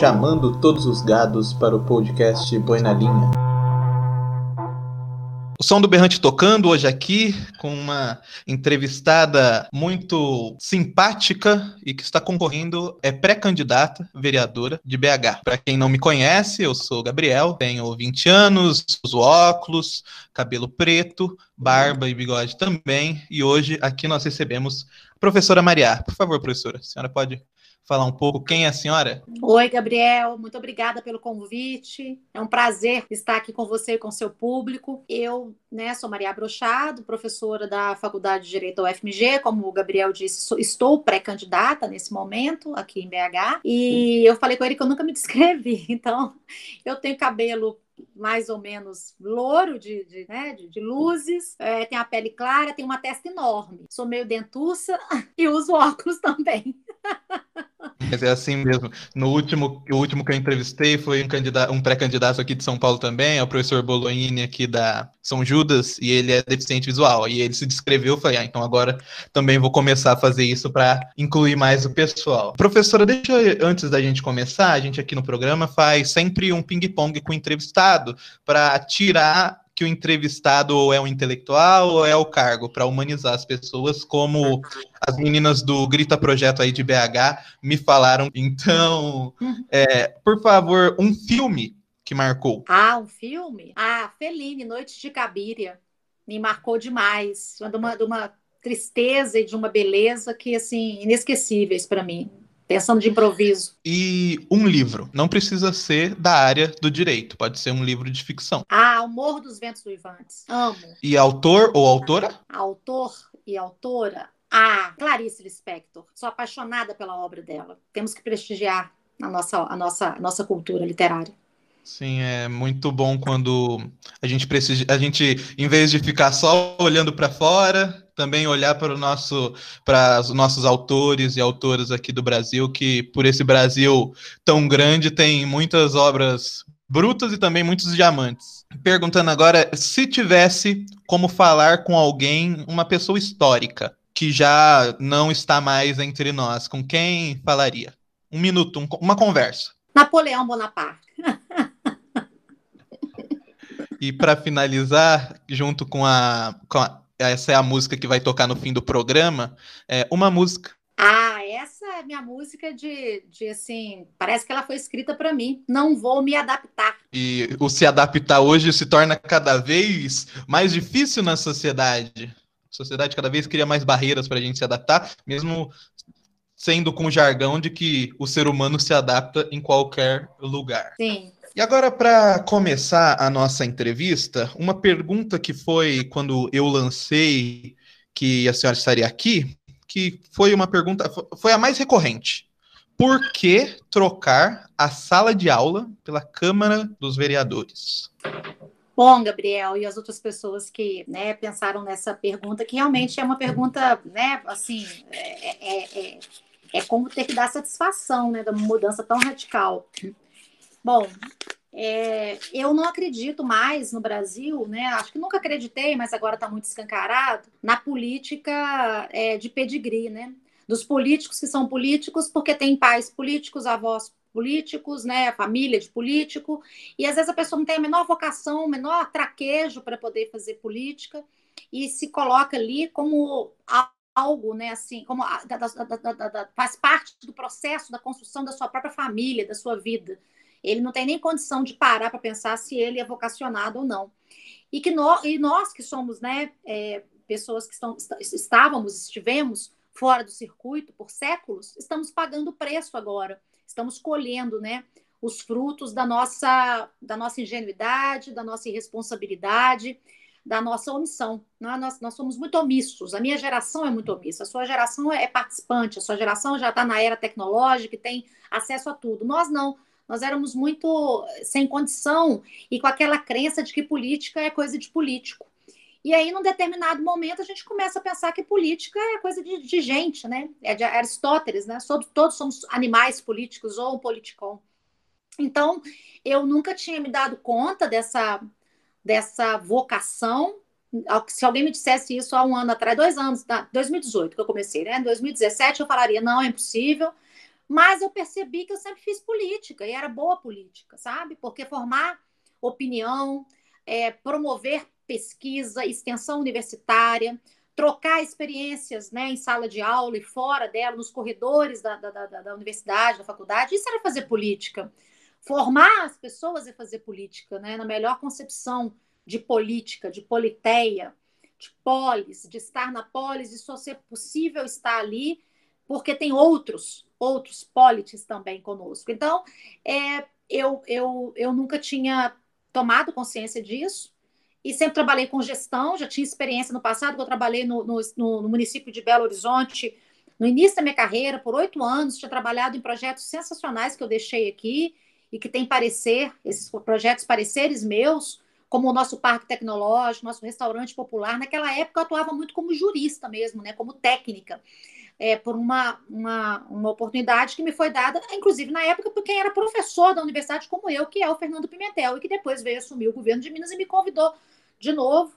chamando todos os gados para o podcast Boi na Linha. O som do Berrante tocando hoje aqui com uma entrevistada muito simpática e que está concorrendo, é pré-candidata vereadora de BH. Para quem não me conhece, eu sou Gabriel, tenho 20 anos, uso óculos, cabelo preto, barba e bigode também, e hoje aqui nós recebemos a professora Maria. Por favor, professora, a senhora pode falar um pouco quem é a senhora? Oi, Gabriel, muito obrigada pelo convite. É um prazer estar aqui com você e com seu público. Eu, né, sou Maria Brochado, professora da Faculdade de Direito da UFMG, como o Gabriel disse, sou, estou pré-candidata nesse momento aqui em BH. E eu falei com ele que eu nunca me descrevi, então eu tenho cabelo mais ou menos louro de, de, né, de, de luzes, é, tem a pele clara, tem uma testa enorme. Sou meio dentuça e uso óculos também. Mas é assim mesmo. No último, o último que eu entrevistei foi um, candidato, um pré-candidato aqui de São Paulo também, é o professor Bolognini aqui da São Judas, e ele é deficiente visual. E ele se descreveu, eu falei, ah, então agora também vou começar a fazer isso para incluir mais o pessoal. Professora, deixa eu, antes da gente começar, a gente aqui no programa faz sempre um ping-pong com o entrevistado para tirar que o entrevistado ou é um intelectual ou é o cargo, para humanizar as pessoas, como as meninas do Grita Projeto aí de BH me falaram. Então, é, por favor, um filme que marcou. Ah, um filme? Ah, Feline, Noites de Cabiria. Me marcou demais. De uma, de uma tristeza e de uma beleza que, assim, inesquecíveis para mim pensando de improviso. E um livro, não precisa ser da área do direito, pode ser um livro de ficção. Ah, O Morro dos Ventos Uivantes. Amo. E autor ou autora? Autor e autora. Ah, Clarice Lispector. Sou apaixonada pela obra dela. Temos que prestigiar a nossa, a nossa, a nossa cultura literária. Sim, é muito bom quando a gente precisa, a gente, em vez de ficar só olhando para fora, também olhar para o nosso, para os nossos autores e autoras aqui do Brasil, que por esse Brasil tão grande tem muitas obras brutas e também muitos diamantes. Perguntando agora se tivesse como falar com alguém, uma pessoa histórica que já não está mais entre nós, com quem falaria? Um minuto, um, uma conversa. Napoleão Bonaparte. E para finalizar, junto com a, com a, Essa é a música que vai tocar no fim do programa. É uma música. Ah, essa é minha música de, de assim. Parece que ela foi escrita para mim. Não vou me adaptar. E o se adaptar hoje se torna cada vez mais difícil na sociedade. A sociedade cada vez cria mais barreiras para a gente se adaptar, mesmo sendo com o jargão de que o ser humano se adapta em qualquer lugar. Sim. E agora, para começar a nossa entrevista, uma pergunta que foi quando eu lancei que a senhora estaria aqui, que foi uma pergunta, foi a mais recorrente. Por que trocar a sala de aula pela Câmara dos Vereadores? Bom, Gabriel, e as outras pessoas que né, pensaram nessa pergunta, que realmente é uma pergunta, né, assim, é, é, é, é como ter que dar satisfação, né, uma mudança tão radical. Bom, é, eu não acredito mais no Brasil, né? Acho que nunca acreditei, mas agora está muito escancarado na política é, de pedigree, né? Dos políticos que são políticos porque têm pais políticos, avós políticos, né? Família de político, e às vezes a pessoa não tem a menor vocação, o menor traquejo para poder fazer política e se coloca ali como algo, né? Assim, como a, da, da, da, faz parte do processo da construção da sua própria família, da sua vida ele não tem nem condição de parar para pensar se ele é vocacionado ou não. E que nós, e nós que somos né, é, pessoas que estão, estávamos, estivemos fora do circuito por séculos, estamos pagando o preço agora, estamos colhendo né, os frutos da nossa, da nossa ingenuidade, da nossa irresponsabilidade, da nossa omissão. Nós, nós somos muito omissos, a minha geração é muito omissa, a sua geração é participante, a sua geração já está na era tecnológica e tem acesso a tudo. Nós não, nós éramos muito sem condição e com aquela crença de que política é coisa de político. E aí, num determinado momento, a gente começa a pensar que política é coisa de, de gente, né? É de Aristóteles, né? Todos somos animais políticos ou politicon. Então, eu nunca tinha me dado conta dessa, dessa vocação. Se alguém me dissesse isso há um ano atrás, dois anos, 2018 que eu comecei, né? Em 2017 eu falaria, não, é impossível Mas eu percebi que eu sempre fiz política e era boa política, sabe? Porque formar opinião, é, promover pesquisa, extensão universitária, trocar experiências né, em sala de aula e fora dela, nos corredores da, da, da, da universidade, da faculdade, isso era fazer política. Formar as pessoas é fazer política, né, na melhor concepção de política, de politeia, de polis, de estar na polis e só ser possível estar ali porque tem outros, outros polites também conosco. Então, é, eu, eu, eu nunca tinha tomado consciência disso e sempre trabalhei com gestão, já tinha experiência no passado, eu trabalhei no, no, no, município de Belo Horizonte no início da minha carreira, por oito anos, tinha trabalhado em projetos sensacionais que eu deixei aqui e que tem parecer, esses projetos pareceres meus, como o nosso parque tecnológico, nosso restaurante popular. Naquela época eu atuava muito como jurista mesmo, né, como técnica é, por uma, uma, uma oportunidade que me foi dada, inclusive na época, por quem era professor da universidade como eu, que é o Fernando Pimentel, e que depois veio assumir o governo de Minas e me convidou de novo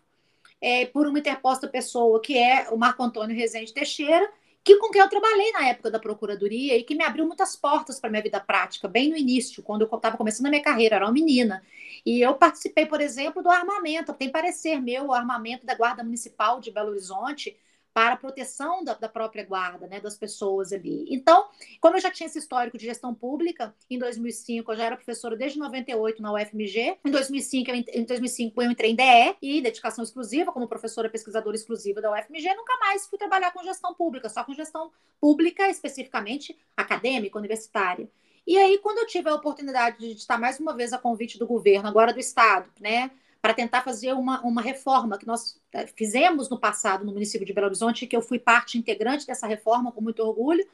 é, por uma interposta pessoa, que é o Marco Antônio Rezende Teixeira, que com quem eu trabalhei na época da Procuradoria e que me abriu muitas portas para minha vida prática, bem no início, quando eu estava começando a minha carreira, era uma menina. E eu participei, por exemplo, do armamento, tem parecer meu, o armamento da Guarda Municipal de Belo Horizonte, para a proteção da, da, própria guarda, né, das pessoas ali. Então, como eu já tinha esse histórico de gestão pública, em 2005 eu já era professora desde 98 na UFMG, em 2005 eu, em 2005 eu entrei em DE e dedicação exclusiva como professora pesquisadora exclusiva da UFMG, nunca mais fui trabalhar com gestão pública, só com gestão pública especificamente acadêmica, universitária. E aí, quando eu tive a oportunidade de estar mais uma vez a convite do governo, agora do Estado, né, para tentar fazer uma, uma reforma que nós é, fizemos no passado no município de Belo Horizonte, que eu fui parte integrante dessa reforma com muito orgulho.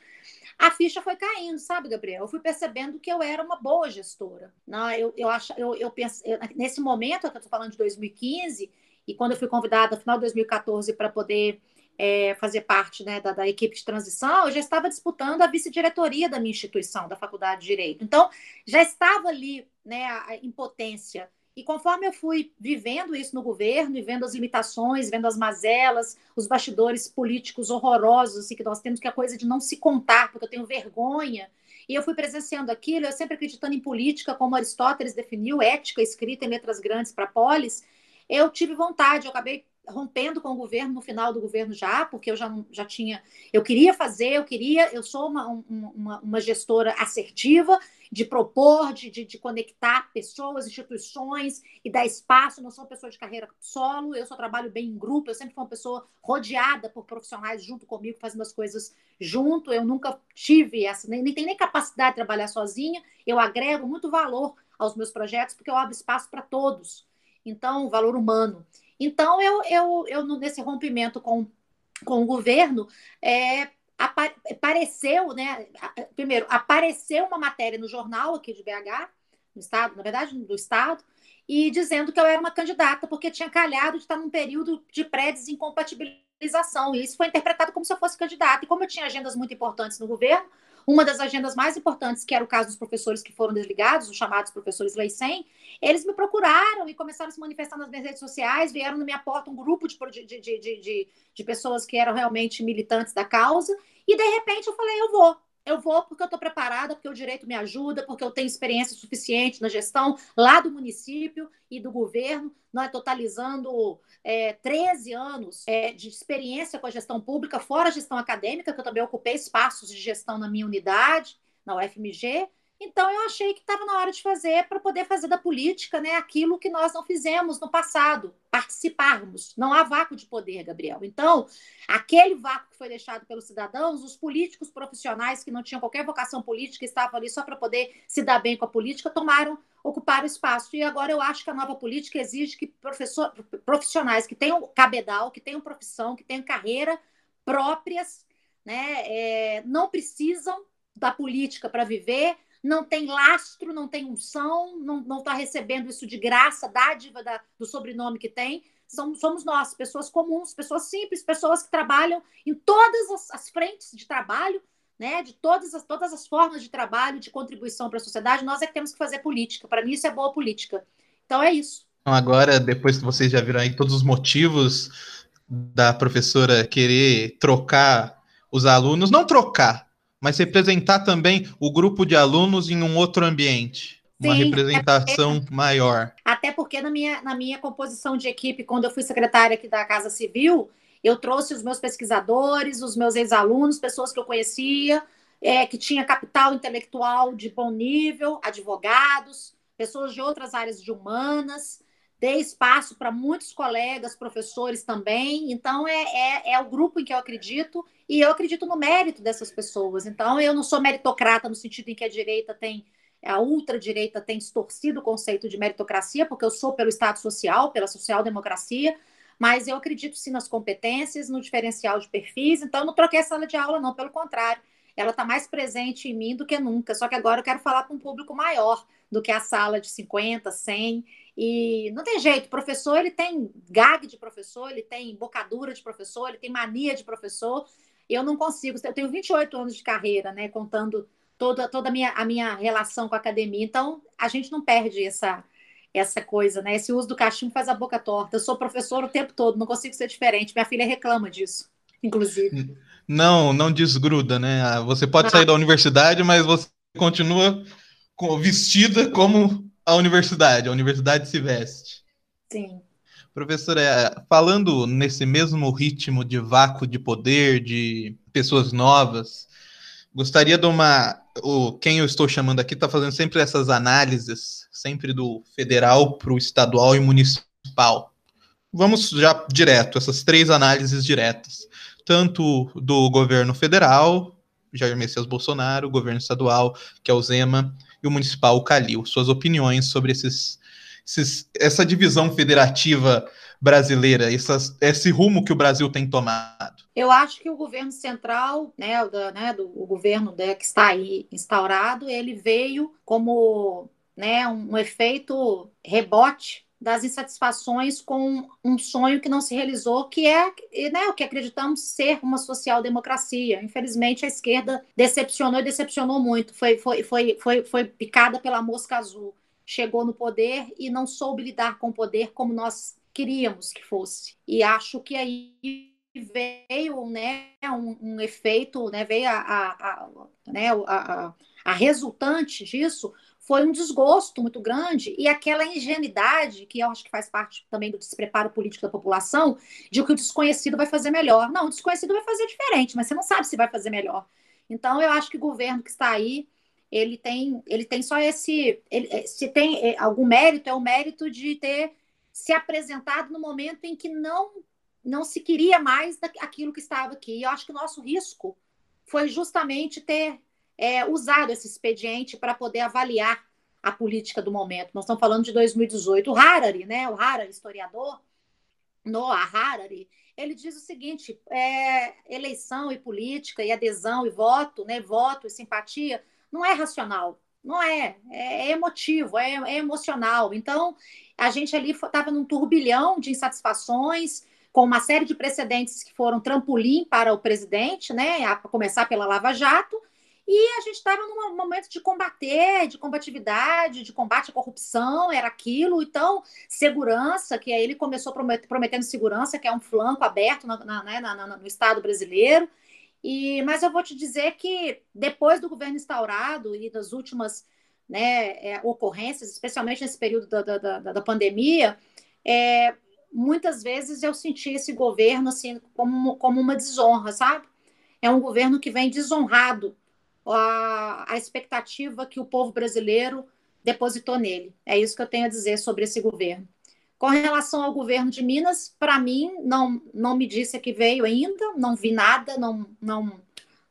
A ficha foi caindo, sabe, Gabriel? Eu fui percebendo que eu era uma boa gestora. Não, eu, eu acho, eu, eu penso, eu, nesse momento, eu estou falando de 2015, e quando eu fui convidada no final de 2014 para poder é, fazer parte né, da, da, equipe de transição, eu já estava disputando a vice-diretoria da minha instituição, da Faculdade de Direito. Então, já estava ali né, a, a impotência e conforme eu fui vivendo isso no governo e vendo as limitações, vendo as mazelas, os bastidores políticos horrorosos, assim, que nós temos que é a coisa de não se contar, porque eu tenho vergonha. E eu fui presenciando aquilo, eu sempre acreditando em política, como Aristóteles definiu, ética escrita em letras grandes para polis. Eu tive vontade, eu acabei rompendo com o governo no final do governo já, porque eu já, já tinha, eu queria fazer, eu queria, eu sou uma, uma, uma gestora assertiva, de propor, de, de, de, conectar pessoas, instituições e dar espaço. Não sou uma pessoa de carreira solo, eu só trabalho bem em grupo. Eu sempre fui uma pessoa rodeada por profissionais junto comigo, fazendo as coisas junto. Eu nunca tive essa, nem, nem tenho nem capacidade de trabalhar sozinha. Eu agrego muito valor aos meus projetos porque eu abro espaço para todos. Então, valor humano. Então, eu, eu, eu nesse rompimento com, com o governo, é, apareceu, né? Primeiro, apareceu uma matéria no jornal aqui de BH, no estado, na verdade, do estado, e dizendo que eu era uma candidata, porque tinha calhado de estar num período de pré-desincompatibilização. E isso foi interpretado como se eu fosse candidata. E como eu tinha agendas muito importantes no governo, uma das agendas mais importantes, que era o caso dos professores que foram desligados, os chamados professores Lei 100, eles me procuraram e começaram a se manifestar nas minhas redes sociais, vieram na minha porta um grupo de, de, de, de, de pessoas que eram realmente militantes da causa, e de repente eu falei, eu vou, eu vou porque eu estou preparada, porque o direito me ajuda, porque eu tenho experiência suficiente na gestão lá do município e do governo, nós totalizando é, 13 anos é, de experiência com a gestão pública, fora a gestão acadêmica, que eu também ocupei espaços de gestão na minha unidade, na UFMG, então eu achei que estava na hora de fazer para poder fazer da política, né, aquilo que nós não fizemos no passado, participarmos. Não há vácuo de poder, Gabriel. Então, aquele vácuo que foi deixado pelos cidadãos, os políticos profissionais que não tinham qualquer vocação política, estavam ali só para poder se dar bem com a política, tomaram, ocuparam espaço. E agora eu acho que a nova política exige que professor, profissionais que tenham cabedal, que tenham profissão, que tenham carreira próprias, né, é, não precisam da política para viver, não tem lastro, não tem unção, não está recebendo isso de graça, dádiva da, do sobrenome que tem. Somos, somos nós, pessoas comuns, pessoas simples, pessoas que trabalham em todas as, as frentes de trabalho, né, de todas as, todas as formas de trabalho, de contribuição para a sociedade, nós é que temos que fazer política. Para mim, isso é boa política. Então, é isso. Então, agora, depois que vocês já viram aí todos os motivos da professora querer trocar os alunos, não trocar, mas representar também o grupo de alunos em um outro ambiente. Uma Sim, representação até, maior. Até porque na minha, na minha composição de equipe, quando eu fui secretária aqui da Casa Civil, eu trouxe os meus pesquisadores, os meus ex-alunos, pessoas que eu conhecia, é, que tinha capital intelectual de bom nível, advogados, pessoas de outras áreas de humanas, dei espaço para muitos colegas, professores também. Então, é, é, é, o grupo em que eu acredito e eu acredito no mérito dessas pessoas. Então, eu não sou meritocrata no sentido em que a direita tem, a ultradireita tem distorcido o conceito de meritocracia, porque eu sou pelo Estado social, pela social-democracia, mas eu acredito sim nas competências, no diferencial de perfis. Então, eu não troquei a sala de aula, não, pelo contrário ela está mais presente em mim do que nunca. Só que agora eu quero falar com um público maior do que a sala de 50, 100. E não tem jeito, professor ele tem gag de professor, ele tem bocadura de professor, ele tem mania de professor. Eu não consigo, eu tenho 28 anos de carreira, né, contando toda, toda a, minha, a minha relação com a academia. Então, a gente não perde essa, essa coisa, né? Esse uso do cachimbo faz a boca torta. Eu sou professor o tempo todo, não consigo ser diferente. Minha filha reclama disso, inclusive. Não, não desgruda, né? Você pode sair da universidade, mas você continua vestida como a universidade. A universidade se veste. Sim. Professora, é, falando nesse mesmo ritmo de vácuo de poder, de pessoas novas, gostaria de uma. O, quem eu estou chamando aqui está fazendo sempre essas análises, sempre do federal para o estadual e municipal. Vamos já direto, essas três análises diretas tanto do governo federal, Jair Messias Bolsonaro, governo estadual, que é o Zema, e o municipal, Calil. Suas opiniões sobre esses, esses, essa divisão federativa brasileira, essas, esse rumo que o Brasil tem tomado? Eu acho que o governo central, né, da, né, do, o governo que está aí instaurado, ele veio como né, um, um efeito rebote das insatisfações com um sonho que não se realizou, que é né, o que acreditamos ser uma social-democracia. Infelizmente, a esquerda decepcionou e decepcionou muito. Foi, foi, foi, foi, foi picada pela mosca azul. Chegou no poder e não soube lidar com o poder como nós queríamos que fosse. E acho que aí veio né, um, um efeito, né, veio a, a, a, né, a, a resultante disso foi um desgosto muito grande e aquela ingenuidade, que eu acho que faz parte também do despreparo político da população, de que o desconhecido vai fazer melhor. Não, o desconhecido vai fazer diferente, mas você não sabe se vai fazer melhor. Então, eu acho que o governo que está aí, ele tem, ele tem só esse. Ele, eh, se tem eh, algum mérito, é o mérito de ter se apresentado no momento em que não, não se queria mais aquilo que estava aqui. E eu acho que o nosso risco foi justamente ter é, usado esse expediente para poder avaliar a política do momento. Nós estamos falando de 2018. O Harari, né, o Harari, historiador, Noah Harari, ele diz o seguinte: é, eleição e política, e adesão e voto, né, voto e simpatia, não é racional, não é, é, é emotivo, é, é, emocional. Então, a gente ali estava num turbilhão de insatisfações, com uma série de precedentes que foram trampolim para o presidente, né, a começar pela Lava Jato, e a gente estava num momento de combater, de combatividade, de combate à corrupção, era aquilo. Então, segurança, que aí ele começou prometendo segurança, que é um flanco aberto na, na, né, na, no Estado brasileiro. E, mas eu vou te dizer que depois do governo instaurado e das últimas né, é, ocorrências, especialmente nesse período da, da, da, da pandemia, é, muitas vezes eu senti esse governo assim como, como uma desonra, sabe? É um governo que vem desonrado a, a expectativa que o povo brasileiro depositou nele. É isso que eu tenho a dizer sobre esse governo. Com relação ao governo de Minas, para mim, não, não me disse que veio ainda, não vi nada, não, não,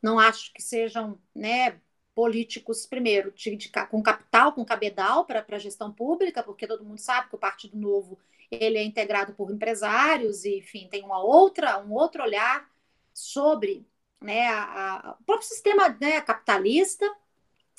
não acho que sejam né, políticos, primeiro, de, de, com capital, com cabedal para a gestão pública, porque todo mundo sabe que o Partido Novo ele é integrado por empresários e, enfim, tem uma outra, um outro olhar sobre né, a, a, o próprio sistema né, capitalista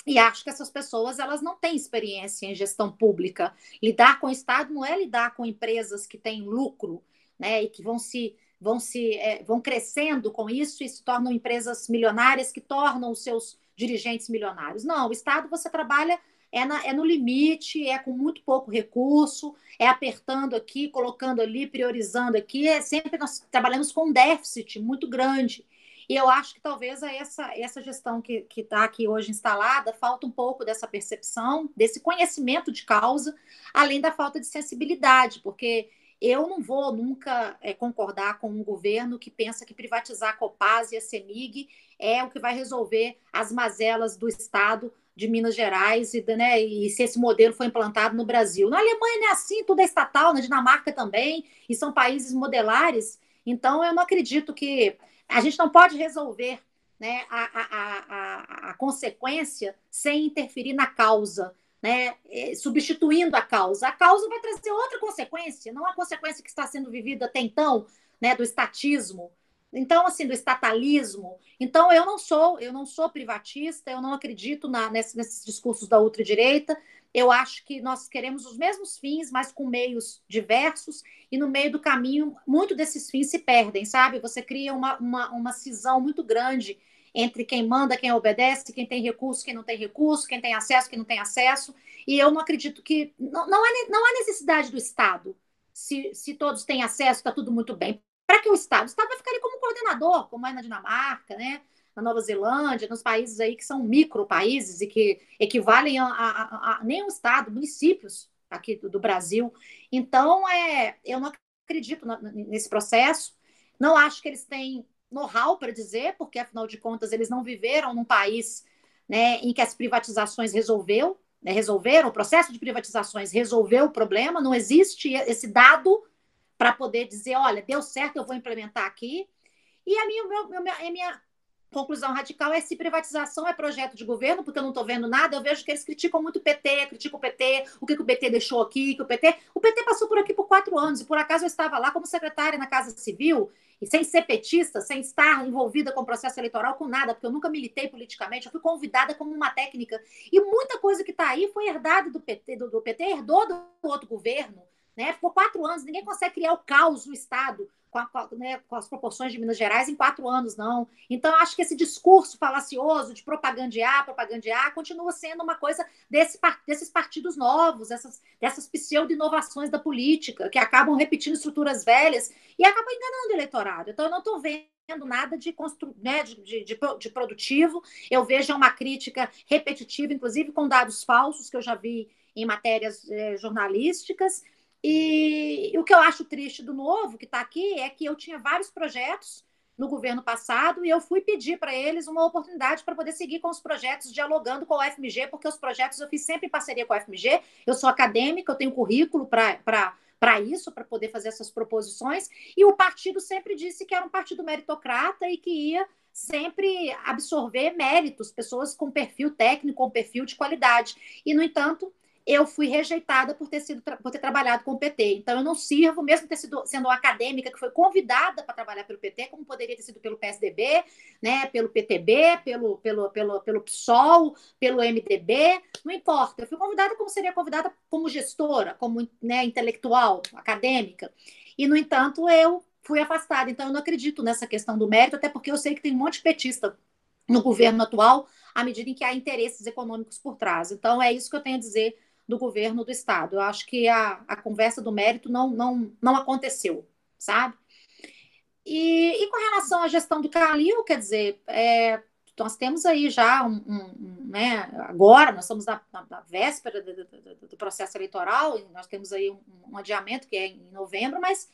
e acho que essas pessoas elas não têm experiência em gestão pública. Lidar com o Estado não é lidar com empresas que têm lucro, né, e que vão se vão se é, vão crescendo com isso e se tornam empresas milionárias que tornam os seus dirigentes milionários. Não, o Estado você trabalha é, na, é no limite, é com muito pouco recurso, é apertando aqui, colocando ali, priorizando aqui. É sempre nós trabalhamos com um déficit muito grande. E eu acho que talvez essa, essa gestão que está aqui hoje instalada falta um pouco dessa percepção, desse conhecimento de causa, além da falta de sensibilidade, porque eu não vou nunca é, concordar com um governo que pensa que privatizar a Copasa e a Semig é o que vai resolver as mazelas do Estado de Minas Gerais e, né, e se esse modelo foi implantado no Brasil. Na Alemanha não é assim, tudo é estatal, na Dinamarca também, e são países modelares. Então, eu não acredito que a gente não pode resolver né, a, a, a, a consequência sem interferir na causa, né, é, substituindo a causa. A causa vai trazer outra consequência, não a consequência que está sendo vivida até então, né, do estatismo. Então, assim, do estatalismo. Então, eu não sou, eu não sou privatista, eu não acredito na, nesses, nesses discursos da ultradireita. Eu acho que nós queremos os mesmos fins, mas com meios diversos, e no meio do caminho, muito desses fins se perdem, sabe? Você cria uma, uma, uma cisão muito grande entre quem manda, quem obedece, quem tem recurso, quem não tem recurso, quem tem acesso, quem não tem acesso. E eu não acredito que. Não, não, há, não há necessidade do Estado. Se, se todos têm acesso, está tudo muito bem. Para que o Estado? O Estado vai ficar ali como coordenador, como é na Dinamarca, né? Na Nova Zelândia, nos países aí que são micro países e que equivalem a, a, a, estado, municípios aqui do, do, Brasil. Então, é, eu não acredito na, nesse processo. Não acho que eles têm know-how para dizer, porque afinal de contas eles não viveram num país né, em que as privatizações resolveu, né, resolveram o processo de privatizações resolveu o problema. Não existe esse dado para poder dizer, olha, deu certo, eu vou implementar aqui. E a minha, meu, a minha conclusão radical é se privatização é projeto de governo, porque eu não estou vendo nada, eu vejo que eles criticam muito o PT, criticam o PT, o que, que o PT deixou aqui, que o PT. O PT passou por aqui por quatro anos, e por acaso eu estava lá como secretária na Casa Civil, e sem ser petista, sem estar envolvida com o processo eleitoral, com nada, porque eu nunca militei politicamente, eu fui convidada como uma técnica. E muita coisa que está aí foi herdada do PT, do, do PT, herdou do outro governo. Né? Ficou quatro anos, ninguém consegue criar o caos no Estado com, a, né, com, as proporções de Minas Gerais em quatro anos, não. Então, acho que esse discurso falacioso de propagandear, propagandear, continua sendo uma coisa desse, desses partidos novos, essas, dessas pseudo-inovações da política, que acabam repetindo estruturas velhas e acabam enganando o eleitorado. Então, eu não estou vendo nada de, constru... né, de, de, de produtivo. Eu vejo uma crítica repetitiva, inclusive com dados falsos, que eu já vi em matérias eh, jornalísticas. E o que eu acho triste do novo, que está aqui, é que eu tinha vários projetos no governo passado e eu fui pedir para eles uma oportunidade para poder seguir com os projetos, dialogando com o FMG, porque os projetos eu fiz sempre em parceria com o FMG. Eu sou acadêmica, eu tenho currículo para isso, para poder fazer essas proposições. E o partido sempre disse que era um partido meritocrata e que ia sempre absorver méritos, pessoas com perfil técnico, com perfil de qualidade. E, no entanto, eu fui rejeitada por ter sido por ter trabalhado com o PT. Então eu não sirvo, mesmo ter sido sendo uma acadêmica que foi convidada para trabalhar pelo PT, como poderia ter sido pelo PSDB, né, pelo PTB, pelo pelo pelo pelo PSOL, pelo MDB, não importa. Eu fui convidada como seria convidada como gestora, como né, intelectual, acadêmica. E no entanto eu fui afastada. Então eu não acredito nessa questão do mérito, até porque eu sei que tem um monte de petista no governo atual, à medida em que há interesses econômicos por trás. Então é isso que eu tenho a dizer do governo do Estado. Eu acho que a, a conversa do mérito não, não, não aconteceu, sabe? E, e com relação à gestão do Calil, quer dizer, é, nós temos aí já um, um, um, né, agora nós estamos na, na, na véspera do, do, do, processo eleitoral, nós temos aí um, adiamento que é em novembro, mas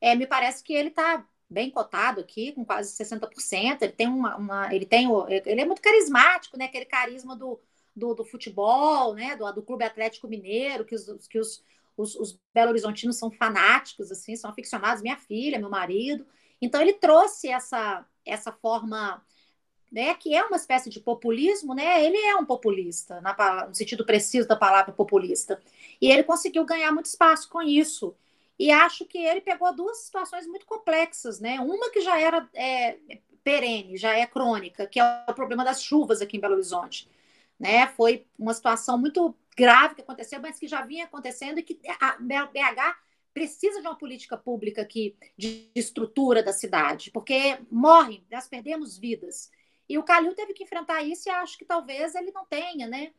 é, me parece que ele está bem cotado aqui, com quase 60%. Ele tem uma, uma, ele tem ele é muito carismático, né? Aquele carisma do, do, do futebol, né? Do, do Clube Atlético Mineiro, que os, que os, os, os Belo Horizontinos são fanáticos, assim, são aficionados, minha filha, meu marido. Então ele trouxe essa, essa forma, né, que é uma espécie de populismo, né? Ele é um populista, na, no sentido preciso da palavra populista. E ele conseguiu ganhar muito espaço com isso. E acho que ele pegou duas situações muito complexas, né? Uma que já era é, perene, já é crônica, que é o problema das chuvas aqui em Belo Horizonte né? Foi uma situação muito grave que aconteceu, mas que já vinha acontecendo e que a BH precisa de uma política pública aqui de estrutura da cidade, porque morrem, nós perdemos vidas. E o Calil teve que enfrentar isso e acho que talvez ele não tenha, né?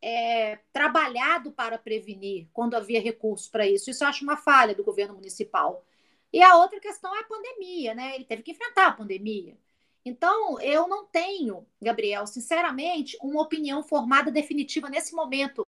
É, trabalhado para prevenir quando havia recursos para isso. Isso eu acho uma falha do governo municipal. E a outra questão é a pandemia, né? Ele teve que enfrentar a pandemia. Então, eu não tenho, Gabriel, sinceramente, uma opinião formada definitiva nesse momento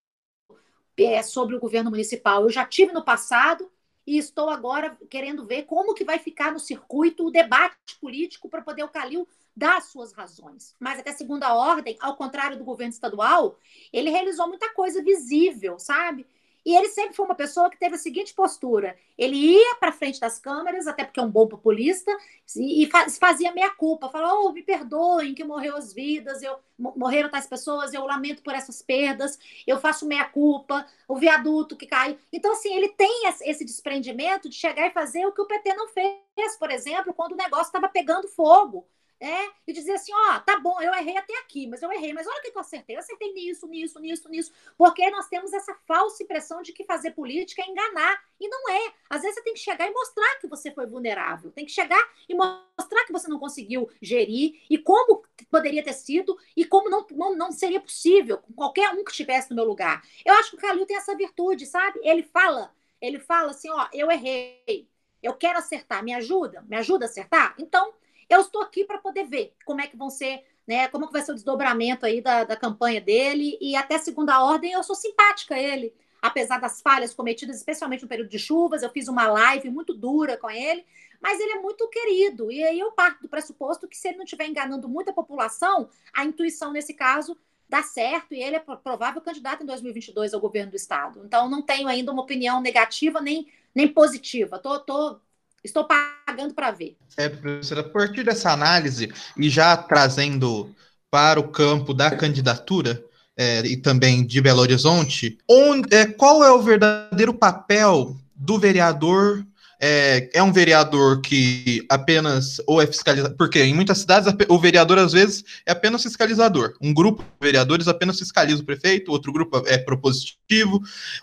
é, sobre o governo municipal. Eu já tive no passado e estou agora querendo ver como que vai ficar no circuito o debate político para poder o Calil dar suas razões. Mas até segunda ordem, ao contrário do governo estadual, ele realizou muita coisa visível, sabe? E ele sempre foi uma pessoa que teve a seguinte postura: ele ia para frente das câmeras, até porque é um bom populista, e fazia meia culpa, falava: oh, me perdoem que morreu as vidas, eu morreram tais pessoas, eu lamento por essas perdas, eu faço meia culpa, o viaduto que cai. Então, assim, ele tem esse desprendimento de chegar e fazer o que o PT não fez, por exemplo, quando o negócio estava pegando fogo é, e dizer assim, ó, tá bom, eu errei até aqui, mas eu errei, mas olha o que eu acertei, eu acertei nisso, nisso, nisso, nisso, porque nós temos essa falsa impressão de que fazer política é enganar, e não é. Às vezes você tem que chegar e mostrar que você foi vulnerável, tem que chegar e mostrar que você não conseguiu gerir, e como poderia ter sido, e como não, não, não seria possível com qualquer um que estivesse no meu lugar. Eu acho que o Calil tem essa virtude, sabe? Ele fala, ele fala assim, ó, eu errei, eu quero acertar, me ajuda? Me ajuda a acertar? Então, eu estou aqui para poder ver como é que vão ser, né? Como que vai ser o desdobramento aí da, da campanha dele. E até segunda ordem, eu sou simpática a ele. Apesar das falhas cometidas, especialmente no período de chuvas, eu fiz uma live muito dura com ele, mas ele é muito querido. E aí eu parto do pressuposto que se ele não estiver enganando muita população, a intuição nesse caso dá certo e ele é provável candidato em 2022 ao governo do estado. Então não tenho ainda uma opinião negativa nem, nem positiva. Tô, tô Estou pagando para ver. É, professora, a partir dessa análise e já trazendo para o campo da candidatura é, e também de Belo Horizonte, onde, é, qual é o verdadeiro papel do vereador? É, é um vereador que apenas ou é fiscalizador, porque em muitas cidades o vereador às vezes é apenas fiscalizador. Um grupo de vereadores apenas fiscaliza o prefeito, outro grupo é propositivo,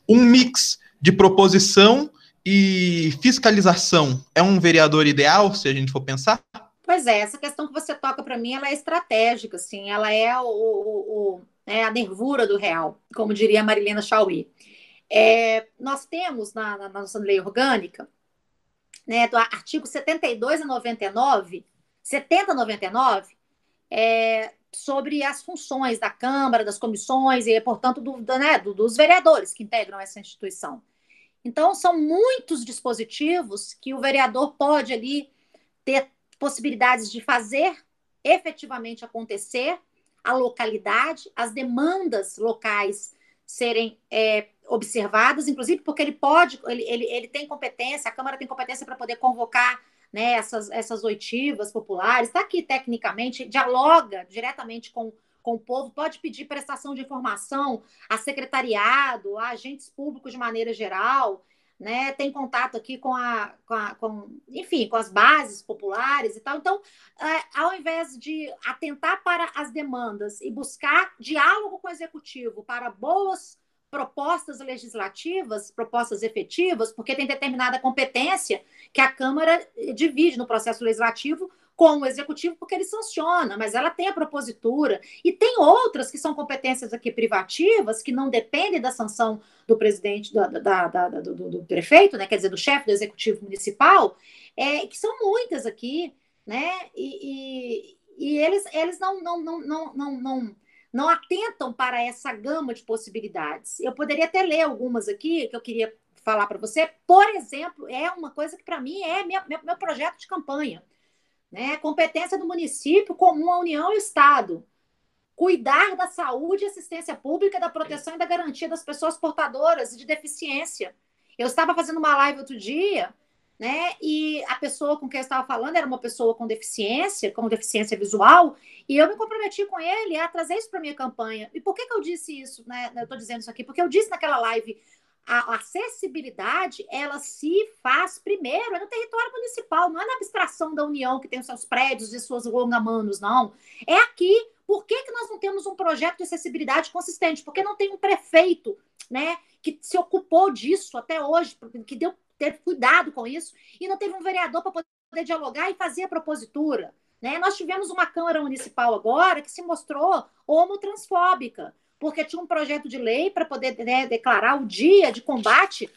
um mix de proposição e fiscalização é um vereador ideal, se a gente for pensar? Pois é, essa questão que você toca para mim, ela é estratégica, assim, ela é o, o, o é a nervura do real, como diria a Marilena Chauí. É, nós temos na, na, nossa lei orgânica, né, do artigo 72 a 99, 70 a 99, é, sobre as funções da Câmara, das comissões e, portanto, do, né, do, dos vereadores que integram essa instituição. Então, são muitos dispositivos que o vereador pode ali ter possibilidades de fazer efetivamente acontecer a localidade, as demandas locais serem é, observadas, inclusive porque ele pode, ele, ele, ele tem competência, a Câmara tem competência para poder convocar né, essas, essas oitivas populares, está aqui tecnicamente, dialoga diretamente com com o povo, pode pedir prestação de informação a secretariado, a agentes públicos de maneira geral, né? Tem contato aqui com a, com, a, com enfim, com as bases populares e tal. Então, é, ao invés de atentar para as demandas e buscar diálogo com o executivo para boas propostas legislativas, propostas efetivas, porque tem determinada competência que a Câmara divide no processo legislativo com o executivo, porque ele sanciona, mas ela tem a propositura. E tem outras que são competências aqui privativas, que não dependem da sanção do presidente, da, da, da, do, do, prefeito, né? quer dizer, do chefe do executivo municipal, é, que são muitas aqui, né? E, e, e eles, eles não, não, não, não, não, não, não atentam para essa gama de possibilidades. Eu poderia até ler algumas aqui que eu queria falar para você. Por exemplo, é uma coisa que para mim é minha, meu projeto de campanha né? Competência do município comum à União e Estado. Cuidar da saúde e assistência pública, da proteção e da garantia das pessoas portadoras de deficiência. Eu estava fazendo uma live outro dia, né? E a pessoa com quem eu estava falando era uma pessoa com deficiência, com deficiência visual, e eu me comprometi com ele a trazer isso para minha campanha. E por que, que eu disse isso, né? Eu estou dizendo isso aqui porque eu disse naquela live a acessibilidade ela se faz primeiro é no território municipal, não é na abstração da União que tem os seus prédios e suas longamanos, não. É aqui. Por que, que nós não temos um projeto de acessibilidade consistente? Porque não tem um prefeito né, que se ocupou disso até hoje, que deu, teve cuidado com isso, e não teve um vereador para poder dialogar e fazer a propositura. Né? Nós tivemos uma Câmara Municipal agora que se mostrou homotransfóbica porque tinha um projeto de lei para poder né, declarar o dia de combate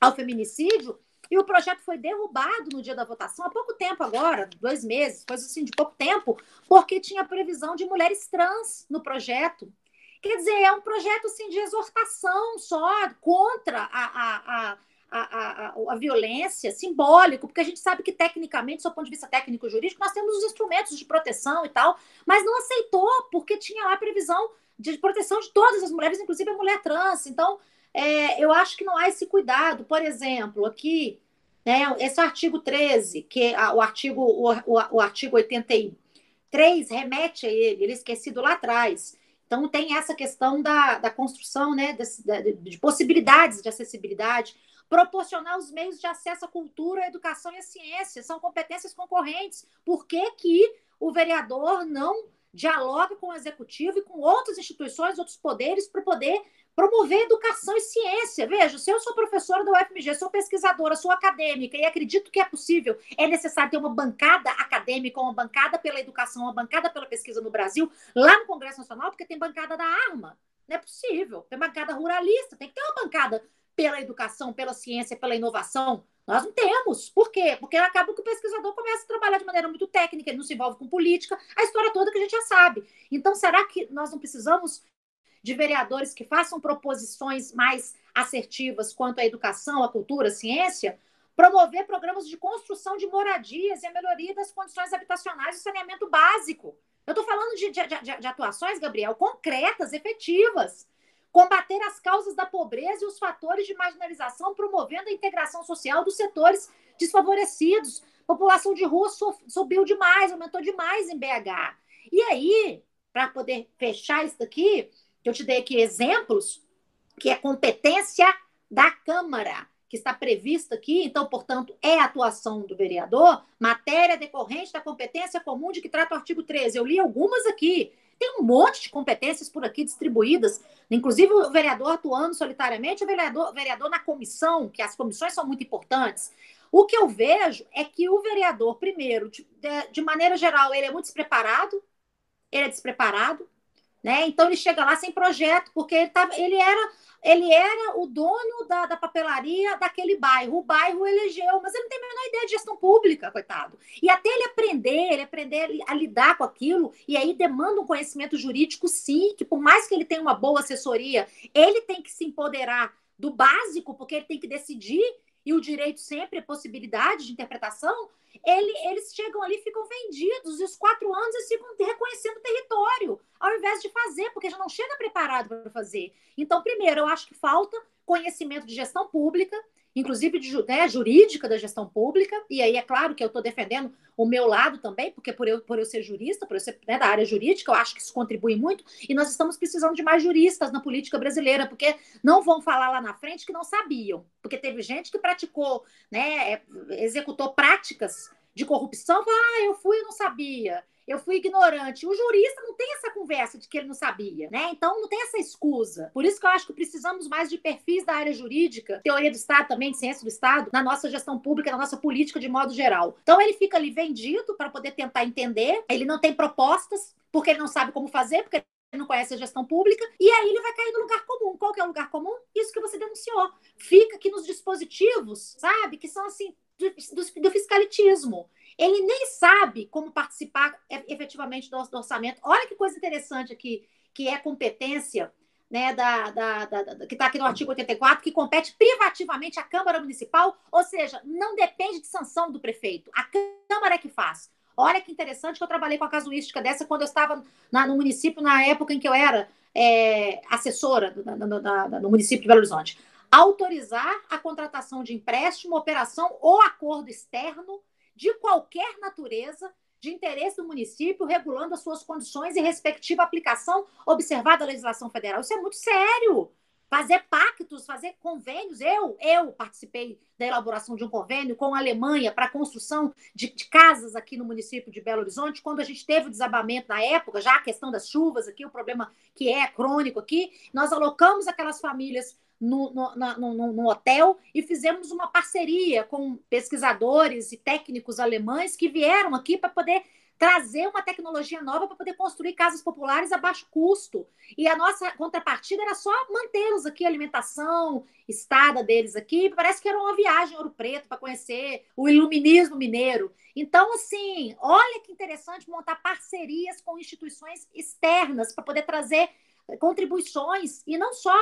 ao feminicídio E o projeto foi derrubado no dia da votação, há pouco tempo agora, dois meses, coisa assim de pouco tempo, porque tinha previsão de mulheres trans no projeto. Quer dizer, é um projeto assim, de exortação só contra a, a, a a, a, a, violência, simbólico, porque a gente sabe que, tecnicamente, do ponto de vista técnico-jurídico, nós temos os instrumentos de proteção e tal, mas não aceitou, porque tinha lá previsão de proteção de todas as mulheres, inclusive a mulher trans. Então, é, eu acho que não há esse cuidado. Por exemplo, aqui, né, esse artigo 13, que é o artigo, o, o, o artigo 83 remete a ele, ele é esquecido lá atrás. Então, tem essa questão da, da construção né, de, de possibilidades de acessibilidade proporcionar os meios de acesso à cultura, à educação e à ciência. São competências concorrentes. Por que, que o vereador não dialoga com o executivo e com outras instituições, outros poderes, para poder promover educação e ciência. Veja, se eu sou professora da UFMG, sou pesquisadora, sou acadêmica e acredito que é possível, é necessário ter uma bancada acadêmica, uma bancada pela educação, uma bancada pela pesquisa no Brasil, lá no Congresso Nacional, porque tem bancada da arma. Não é possível. Tem bancada ruralista, tem que ter uma bancada pela educação, pela ciência, pela inovação. Nós não temos. Por quê? Porque acaba que o pesquisador começa a trabalhar de maneira muito técnica, ele não se envolve com política, a história toda que a gente já sabe. Então, será que nós não precisamos de vereadores que façam proposições mais assertivas quanto à educação, à cultura, à ciência? Promover programas de construção de moradias e a melhoria das condições habitacionais e saneamento básico. Eu estou falando de, de, de, de atuações, Gabriel, concretas, efetivas combater as causas da pobreza e os fatores de marginalização, promovendo a integração social dos setores desfavorecidos. A população de rua subiu demais, aumentou demais em BH. E aí, para poder fechar isso daqui, eu te dei aqui exemplos, que é competência da Câmara, que está prevista aqui, então, portanto, é atuação do vereador, matéria decorrente da competência comum de que trata o artigo 13. Eu li algumas aqui, tem um monte de competências por aqui distribuídas, inclusive o vereador atuando solitariamente, o vereador, vereador na comissão, que as comissões são muito importantes. O que eu vejo é que o vereador, primeiro, de, de maneira geral, ele é muito despreparado, ele é despreparado, né? Então ele chega lá sem projeto, porque ele, tava, ele era ele era o dono da, da, papelaria daquele bairro. O bairro elegeu, mas ele não tem a menor ideia de gestão pública, coitado. E até ele aprender, ele aprender a lidar com aquilo, e aí demanda um conhecimento jurídico, sim, que por mais que ele tenha uma boa assessoria, ele tem que se empoderar do básico, porque ele tem que decidir e o direito sempre é possibilidade de interpretação, ele, eles chegam ali ficam vendidos, e os quatro anos eles ficam reconhecendo o território, ao invés de fazer, porque já não chega preparado para fazer. Então, primeiro, eu acho que falta conhecimento de gestão pública, inclusive de, né, jurídica da gestão pública, e aí é claro que eu estou defendendo o meu lado também, porque por eu, por eu ser jurista, por eu ser né, da área jurídica, eu acho que isso contribui muito, e nós estamos precisando de mais juristas na política brasileira, porque não vão falar lá na frente que não sabiam, porque teve gente que praticou, né, executou práticas de corrupção, ah, eu fui e não sabia eu fui ignorante. O jurista não tem essa conversa de que ele não sabia, né? Então não tem essa escusa. Por isso que eu acho que precisamos mais de perfis da área jurídica, teoria do Estado também, de ciência do Estado, na nossa gestão pública, na nossa política de modo geral. Então ele fica ali vendido para poder tentar entender, ele não tem propostas, porque ele não sabe como fazer, porque não conhece a gestão pública, e aí ele vai cair no lugar comum. Qual que é o lugar comum? Isso que você denunciou. Fica aqui nos dispositivos, sabe? Que são assim, do, do, do fiscalitismo ele nem sabe como participar efetivamente do, orçamento. Olha que coisa interessante aqui, que é competência né, da, da, da, da que está aqui no artigo 84, que compete privativamente à Câmara Municipal, ou seja, não depende de sanção do prefeito. A Câmara é que faz. Olha que interessante que eu trabalhei com a casuística dessa quando eu estava na, no município, na época em que eu era é, assessora no, no município de Belo Horizonte. Autorizar a contratação de empréstimo, operação ou acordo externo de qualquer natureza de interesse do município, regulando as suas condições e respectiva aplicação observada a legislação federal. Isso é muito sério. Fazer pactos, fazer convênios. Eu, eu participei da elaboração de um convênio com a Alemanha para a construção de, de, casas aqui no município de Belo Horizonte, quando a gente teve o desabamento na época, já a questão das chuvas aqui, o problema que é crônico aqui, nós alocamos aquelas famílias no, no, na, no, no, hotel e fizemos uma parceria com pesquisadores e técnicos alemães que vieram aqui para poder trazer uma tecnologia nova para poder construir casas populares a baixo custo. E a nossa contrapartida era só mantê-los aqui, alimentação, estada deles aqui. Parece que era uma viagem Ouro Preto para conhecer o iluminismo mineiro. Então, assim, olha que interessante montar parcerias com instituições externas para poder trazer contribuições, e não só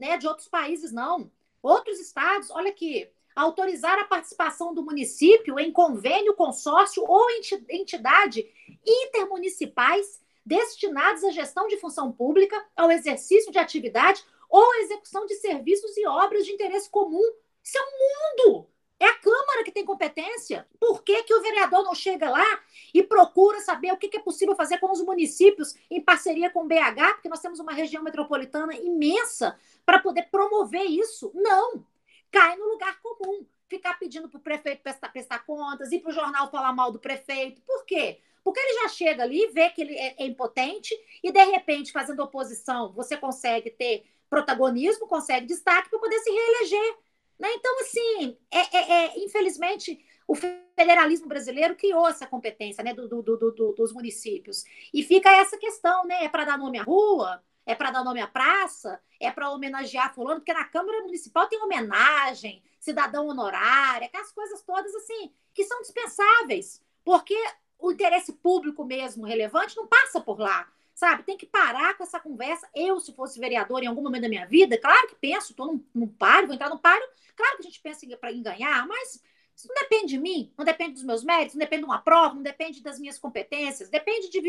né, de outros países, não. Outros estados, olha aqui, autorizar a participação do município em convênio, consórcio ou entidade intermunicipais destinados à gestão de função pública, ao exercício de atividade ou execução de serviços e obras de interesse comum. Isso é um mundo! É a Câmara que tem competência. Por que, que o vereador não chega lá e procura saber o que, que é possível fazer com os municípios em parceria com o BH? Porque nós temos uma região metropolitana imensa para poder promover isso. Não! cai no lugar comum. Ficar pedindo para o prefeito prestar, prestar contas, ir para o jornal falar mal do prefeito. Por quê? Porque ele já chega ali, vê que ele é, é impotente e, de repente, fazendo oposição, você consegue ter protagonismo, consegue destaque para poder se reeleger. Né? Então, assim, é, é, é, infelizmente, o federalismo brasileiro criou essa competência né, do, do, do, dos municípios. E fica essa questão, né? É para dar nome à rua? é para dar nome à praça, é para homenagear fulano, porque na Câmara Municipal tem homenagem, cidadão honorário, aquelas coisas todas assim, que são dispensáveis, porque o interesse público mesmo relevante não passa por lá, sabe? Tem que parar com essa conversa. Eu, se fosse vereador em algum momento da minha vida, claro que penso, estou num, num páreo, vou entrar no páreo, claro que a gente pensa em, em ganhar, mas isso não depende de mim, não depende dos meus méritos, não depende de uma prova, não depende das minhas competências, depende de,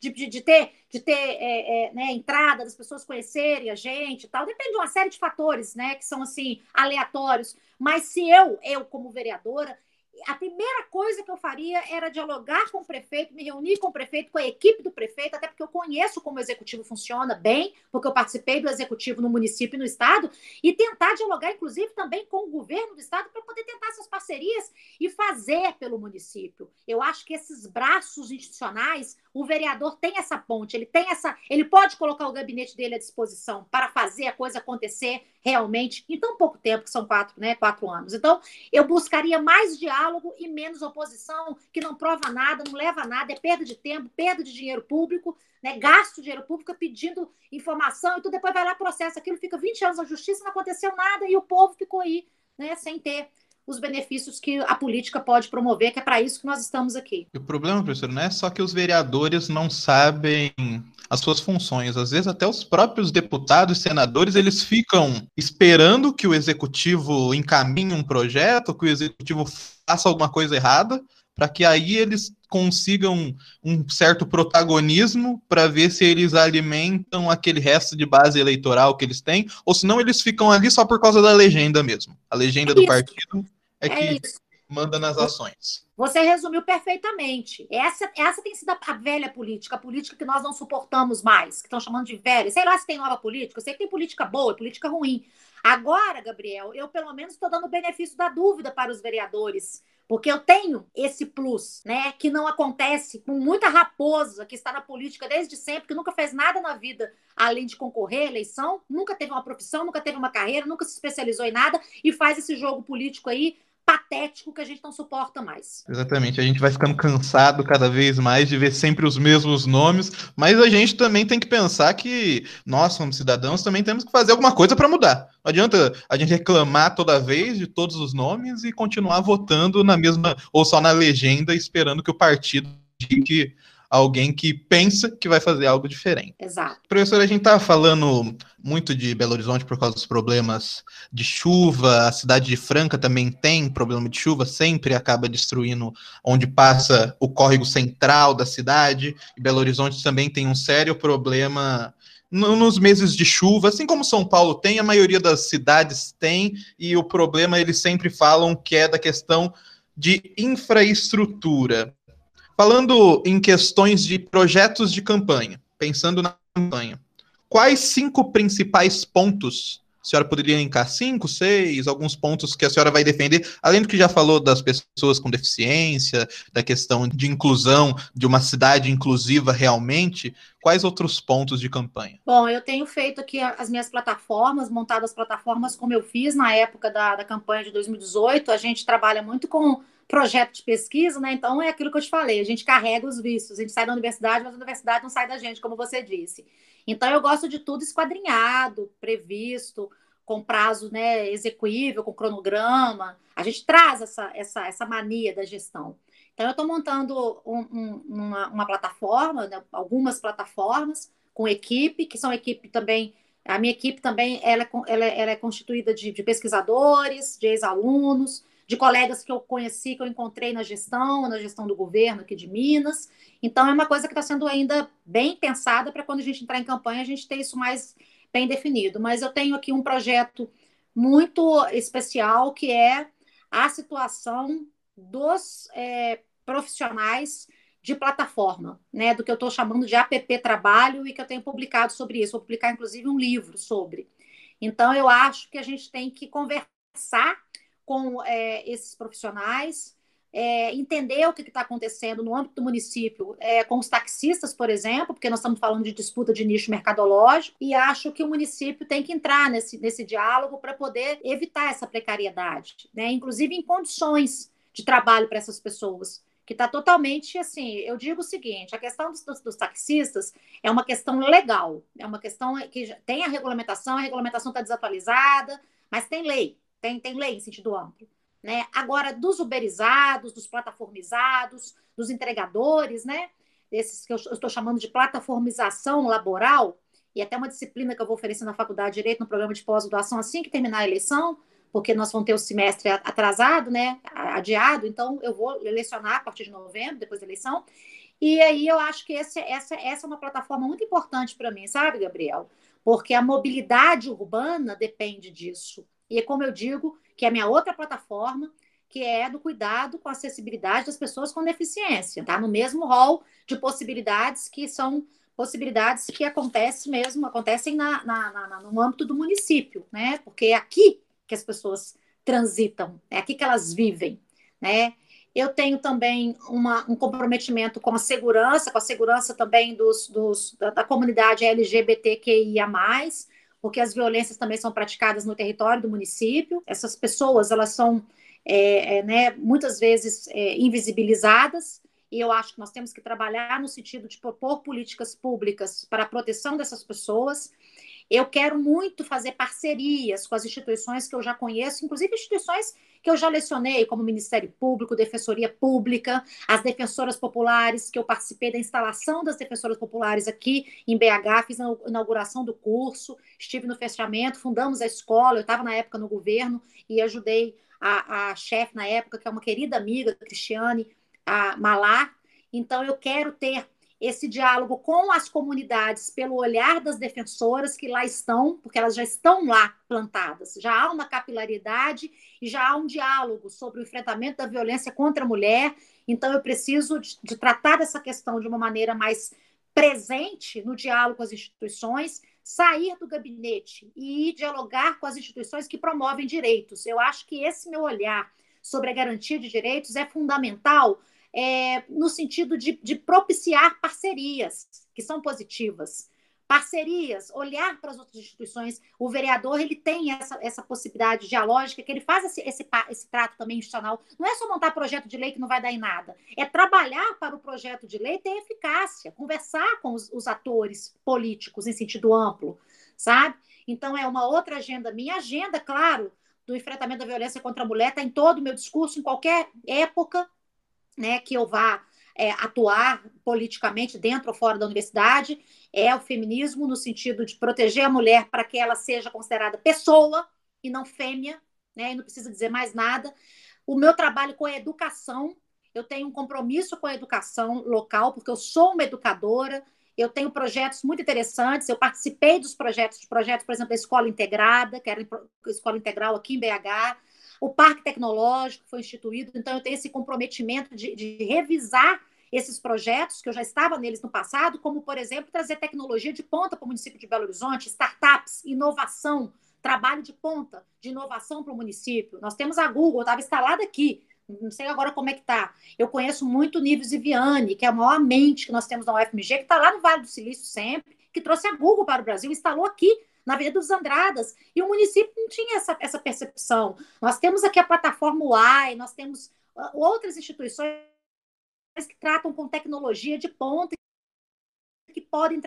de, de, de ter, de ter é, é, né, entrada, das pessoas conhecerem a gente e tal. Depende de uma série de fatores, né, que são assim, aleatórios. Mas se eu, eu como vereadora, a primeira coisa que eu faria era dialogar com o prefeito, me reunir com o prefeito, com a equipe do prefeito, até porque eu conheço como o executivo funciona bem, porque eu participei do executivo no município e no estado, e tentar dialogar, inclusive, também com o governo do estado para poder tentar essas parcerias e fazer pelo município. Eu acho que esses braços institucionais, o vereador tem essa ponte, ele tem essa, ele pode colocar o gabinete dele à disposição para fazer a coisa acontecer realmente em tão pouco tempo, que são quatro, né, quatro anos. Então, eu buscaria mais diálogo e menos oposição, que não prova nada, não leva a nada, é perda de tempo, perda de dinheiro público, né, gasto de dinheiro público pedindo informação, e tu depois vai lá, processa aquilo, fica 20 anos na justiça, não aconteceu nada, e o povo ficou aí, né, sem ter os benefícios que a política pode promover, que é para isso que nós estamos aqui. o problema, professor, não é só que os vereadores não sabem as suas funções. Às vezes até os próprios deputados e senadores, eles ficam esperando que o executivo encaminhe um projeto, que o executivo faça alguma coisa errada, para que aí eles consigam um certo protagonismo para ver se eles alimentam aquele resto de base eleitoral que eles têm, ou senão eles ficam ali só por causa da legenda mesmo. A legenda é do partido é, é que isso. manda nas ações. Você resumiu perfeitamente. Essa, essa tem sido a velha política, a política que nós não suportamos mais, que estão chamando de velha. Sei lá se tem nova política, eu sei que tem política boa, política ruim. Agora, Gabriel, eu pelo menos estou dando o benefício da dúvida para os vereadores porque eu tenho esse plus, né, que não acontece com muita raposa que está na política desde sempre, que nunca fez nada na vida além de concorrer à eleição, nunca teve uma profissão, nunca teve uma carreira, nunca se especializou em nada e faz esse jogo político aí patético que a gente não suporta mais. Exatamente, a gente vai ficando cansado cada vez mais de ver sempre os mesmos nomes, mas a gente também tem que pensar que nós, como cidadãos, também temos que fazer alguma coisa para mudar. Não adianta a gente reclamar toda vez de todos os nomes e continuar votando na mesma, ou só na legenda, esperando que o partido diga alguém que pensa que vai fazer algo diferente. Exato. Professor, a gente está falando muito de Belo Horizonte por causa dos problemas de chuva, a cidade de Franca também tem problema de chuva, sempre acaba destruindo onde passa o córrego central da cidade, e Belo Horizonte também tem um sério problema nos meses de chuva, assim como São Paulo tem, a maioria das cidades tem, e o problema eles sempre falam que é da questão de infraestrutura. Falando em questões de projetos de campanha, pensando na campanha, quais cinco principais pontos a senhora poderia elencar? Cinco, seis, alguns pontos que a senhora vai defender, além do que já falou das pessoas com deficiência, da questão de inclusão, de uma cidade inclusiva realmente, quais outros pontos de campanha? Bom, eu tenho feito aqui as minhas plataformas, montado as plataformas como eu fiz na época da, da campanha de 2018. A gente trabalha muito com projeto de pesquisa, né? Então é aquilo que eu te falei, a gente carrega os vistos, a gente sai da universidade, mas a universidade não sai da gente, como você disse. Então eu gosto de tudo esquadrinhado, previsto, com prazo né, execuível, com cronograma. A gente traz essa, essa, essa mania da gestão. Então, eu estou montando um, um, uma, uma, plataforma, né, algumas plataformas com equipe, que são equipe também. A minha equipe também ela, é ela, é, ela é constituída de, de pesquisadores, de ex-alunos, de colegas que eu conheci, que eu encontrei na gestão, na gestão do governo aqui de Minas. Então, é uma coisa que está sendo ainda bem pensada para quando a gente entrar em campanha, a gente ter isso mais bem definido. Mas eu tenho aqui um projeto muito especial, que é a situação dos é, profissionais de plataforma, né, do que eu estou chamando de app trabalho e que eu tenho publicado sobre isso. Vou publicar, inclusive, um livro sobre. Então, eu acho que a gente tem que conversar com é, esses profissionais, é, entender o que está acontecendo no âmbito do município é, com os taxistas, por exemplo, porque nós estamos falando de disputa de nicho mercadológico, e acho que o município tem que entrar nesse, nesse diálogo para poder evitar essa precariedade, né? inclusive em condições de trabalho para essas pessoas. Que está totalmente assim. Eu digo o seguinte: a questão dos, dos, dos, taxistas é uma questão legal, é uma questão que tem a regulamentação, a regulamentação está desatualizada, mas tem lei, tem, tem lei em sentido amplo. Né? Agora, dos uberizados, dos plataformizados, dos entregadores, né? Esses que eu estou chamando de plataformização laboral, e até uma disciplina que eu vou oferecer na Faculdade de Direito, no programa de pós-graduação, assim que terminar a eleição, porque nós vamos ter o semestre atrasado, né? Adiado, então eu vou lecionar a partir de novembro, depois da eleição. E aí eu acho que esse, essa, essa é uma plataforma muito importante para mim, sabe, Gabriel? Porque a mobilidade urbana depende disso. E é como eu digo, que é a minha outra plataforma, que é do cuidado com a acessibilidade das pessoas com deficiência, tá? No mesmo rol de possibilidades que são possibilidades que acontecem mesmo, acontecem na, na, na, no âmbito do município, né? Porque é aqui que as pessoas transitam, é aqui que elas vivem, né? Eu tenho também uma, um comprometimento com a segurança, com a segurança também dos, dos, da, da comunidade LGBTQIA+, porque as violências também são praticadas no território do município. Essas pessoas, elas são, é, é, né, muitas vezes é, invisibilizadas, e eu acho que nós temos que trabalhar no sentido de propor políticas públicas para a proteção dessas pessoas. Eu quero muito fazer parcerias com as instituições que eu já conheço, inclusive instituições que eu já lecionei, como Ministério Público, Defensoria Pública, as defensoras populares, que eu participei da instalação das defensoras populares aqui em BH, fiz a inauguração do curso, estive no fechamento, fundamos a escola, eu estava na época no governo e ajudei a, a chefe na época, que é uma querida amiga, Cristiane a Malar. Então, eu quero ter esse diálogo com as comunidades pelo olhar das defensoras que lá estão, porque elas já estão lá plantadas. Já há uma capilaridade e já há um diálogo sobre o enfrentamento da violência contra a mulher. Então, eu preciso de, de tratar dessa questão de uma maneira mais presente no diálogo com as instituições, sair do gabinete e dialogar com as instituições que promovem direitos. Eu acho que esse meu olhar sobre a garantia de direitos é fundamental é, no sentido de, de propiciar parcerias que são positivas parcerias, olhar para as outras instituições. O vereador ele tem essa, essa possibilidade dialógica, que ele faz esse, esse, esse trato também institucional. Não é só montar projeto de lei que não vai dar em nada, é trabalhar para o projeto de lei ter eficácia, conversar com os, os atores políticos em sentido amplo, sabe? Então, é uma outra agenda. Minha agenda, claro, do enfrentamento da violência contra a mulher está em todo o meu discurso, em qualquer época, né, que eu vá é, atuar politicamente dentro ou fora da universidade, é o feminismo no sentido de proteger a mulher para que ela seja considerada pessoa e não fêmea, né, e não precisa dizer mais nada. O meu trabalho com a educação, eu tenho um compromisso com a educação local, porque eu sou uma educadora, eu tenho projetos muito interessantes, eu participei dos projetos, de projetos, por exemplo, da Escola Integrada, que era a Escola Integral aqui em BH, o Parque Tecnológico foi instituído, então eu tenho esse comprometimento de, de revisar esses projetos, que eu já estava neles no passado, como, por exemplo, trazer tecnologia de ponta para o município de Belo Horizonte, startups, inovação, trabalho de ponta de inovação para o município. Nós temos a Google, estava instalada aqui, não sei agora como é que está. Eu conheço muito o Nives Viviane, que é a maior mente que nós temos na UFMG, que está lá no Vale do Silício sempre, que trouxe a Google para o Brasil, instalou aqui na Avenida dos Andradas. E o município não tinha essa, essa percepção. Nós temos aqui a plataforma UAI, nós temos outras instituições que tratam com tecnologia de ponta que podem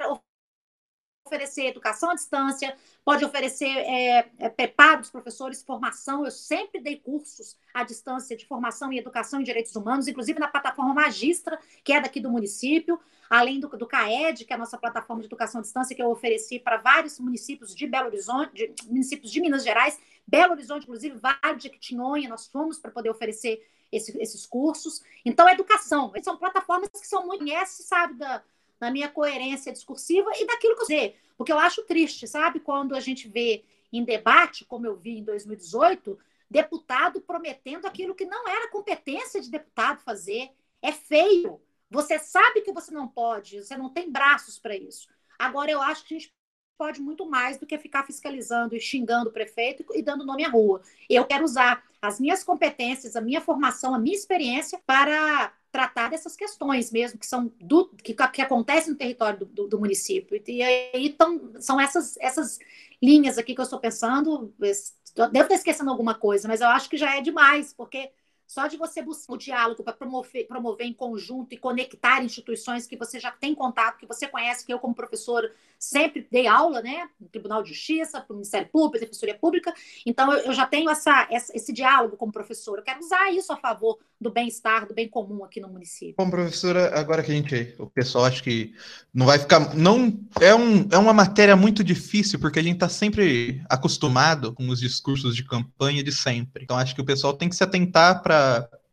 oferecer educação à distância, pode oferecer é, é, preparo dos professores, formação. Eu sempre dei cursos à distância de formação em educação e direitos humanos, inclusive na plataforma Magistra, que é daqui do município, além do, do CAED, que é a nossa plataforma de educação à distância, que eu ofereci para vários municípios de Belo Horizonte, de, municípios de Minas Gerais, Belo Horizonte, inclusive, Vale de Jequitinhonha, nós fomos para poder oferecer esse, esses cursos. Então, educação, são plataformas que são muito, conhece, sabe, da, na minha coerência discursiva e daquilo que eu sei. Porque eu acho triste, sabe, quando a gente vê em debate, como eu vi em 2018, deputado prometendo aquilo que não era competência de deputado fazer. É feio. Você sabe que você não pode, você não tem braços para isso. Agora, eu acho que a gente pode muito mais do que ficar fiscalizando e xingando o prefeito e dando nome à rua. Eu quero usar as minhas competências, a minha formação, a minha experiência para tratar dessas questões mesmo que são do, que, que acontecem no território do, do, do município. E aí tão, são essas, essas linhas aqui que eu estou pensando. Devo estar esquecendo alguma coisa, mas eu acho que já é demais, porque só de você buscar o diálogo para promover, promover em conjunto e conectar instituições que você já tem contato, que você conhece, que eu, como professora, sempre dei aula, né? No Tribunal de Justiça, para o Ministério Público, Defensoria Pública. Então, eu, eu já tenho essa, essa, esse diálogo como professora. Eu quero usar isso a favor do bem-estar, do bem comum aqui no município. Bom, professora, agora que a gente, o pessoal acho que não vai ficar, não é, um, é uma matéria muito difícil porque a gente está sempre acostumado com os discursos de campanha de sempre. Então acho que o pessoal tem que se atentar para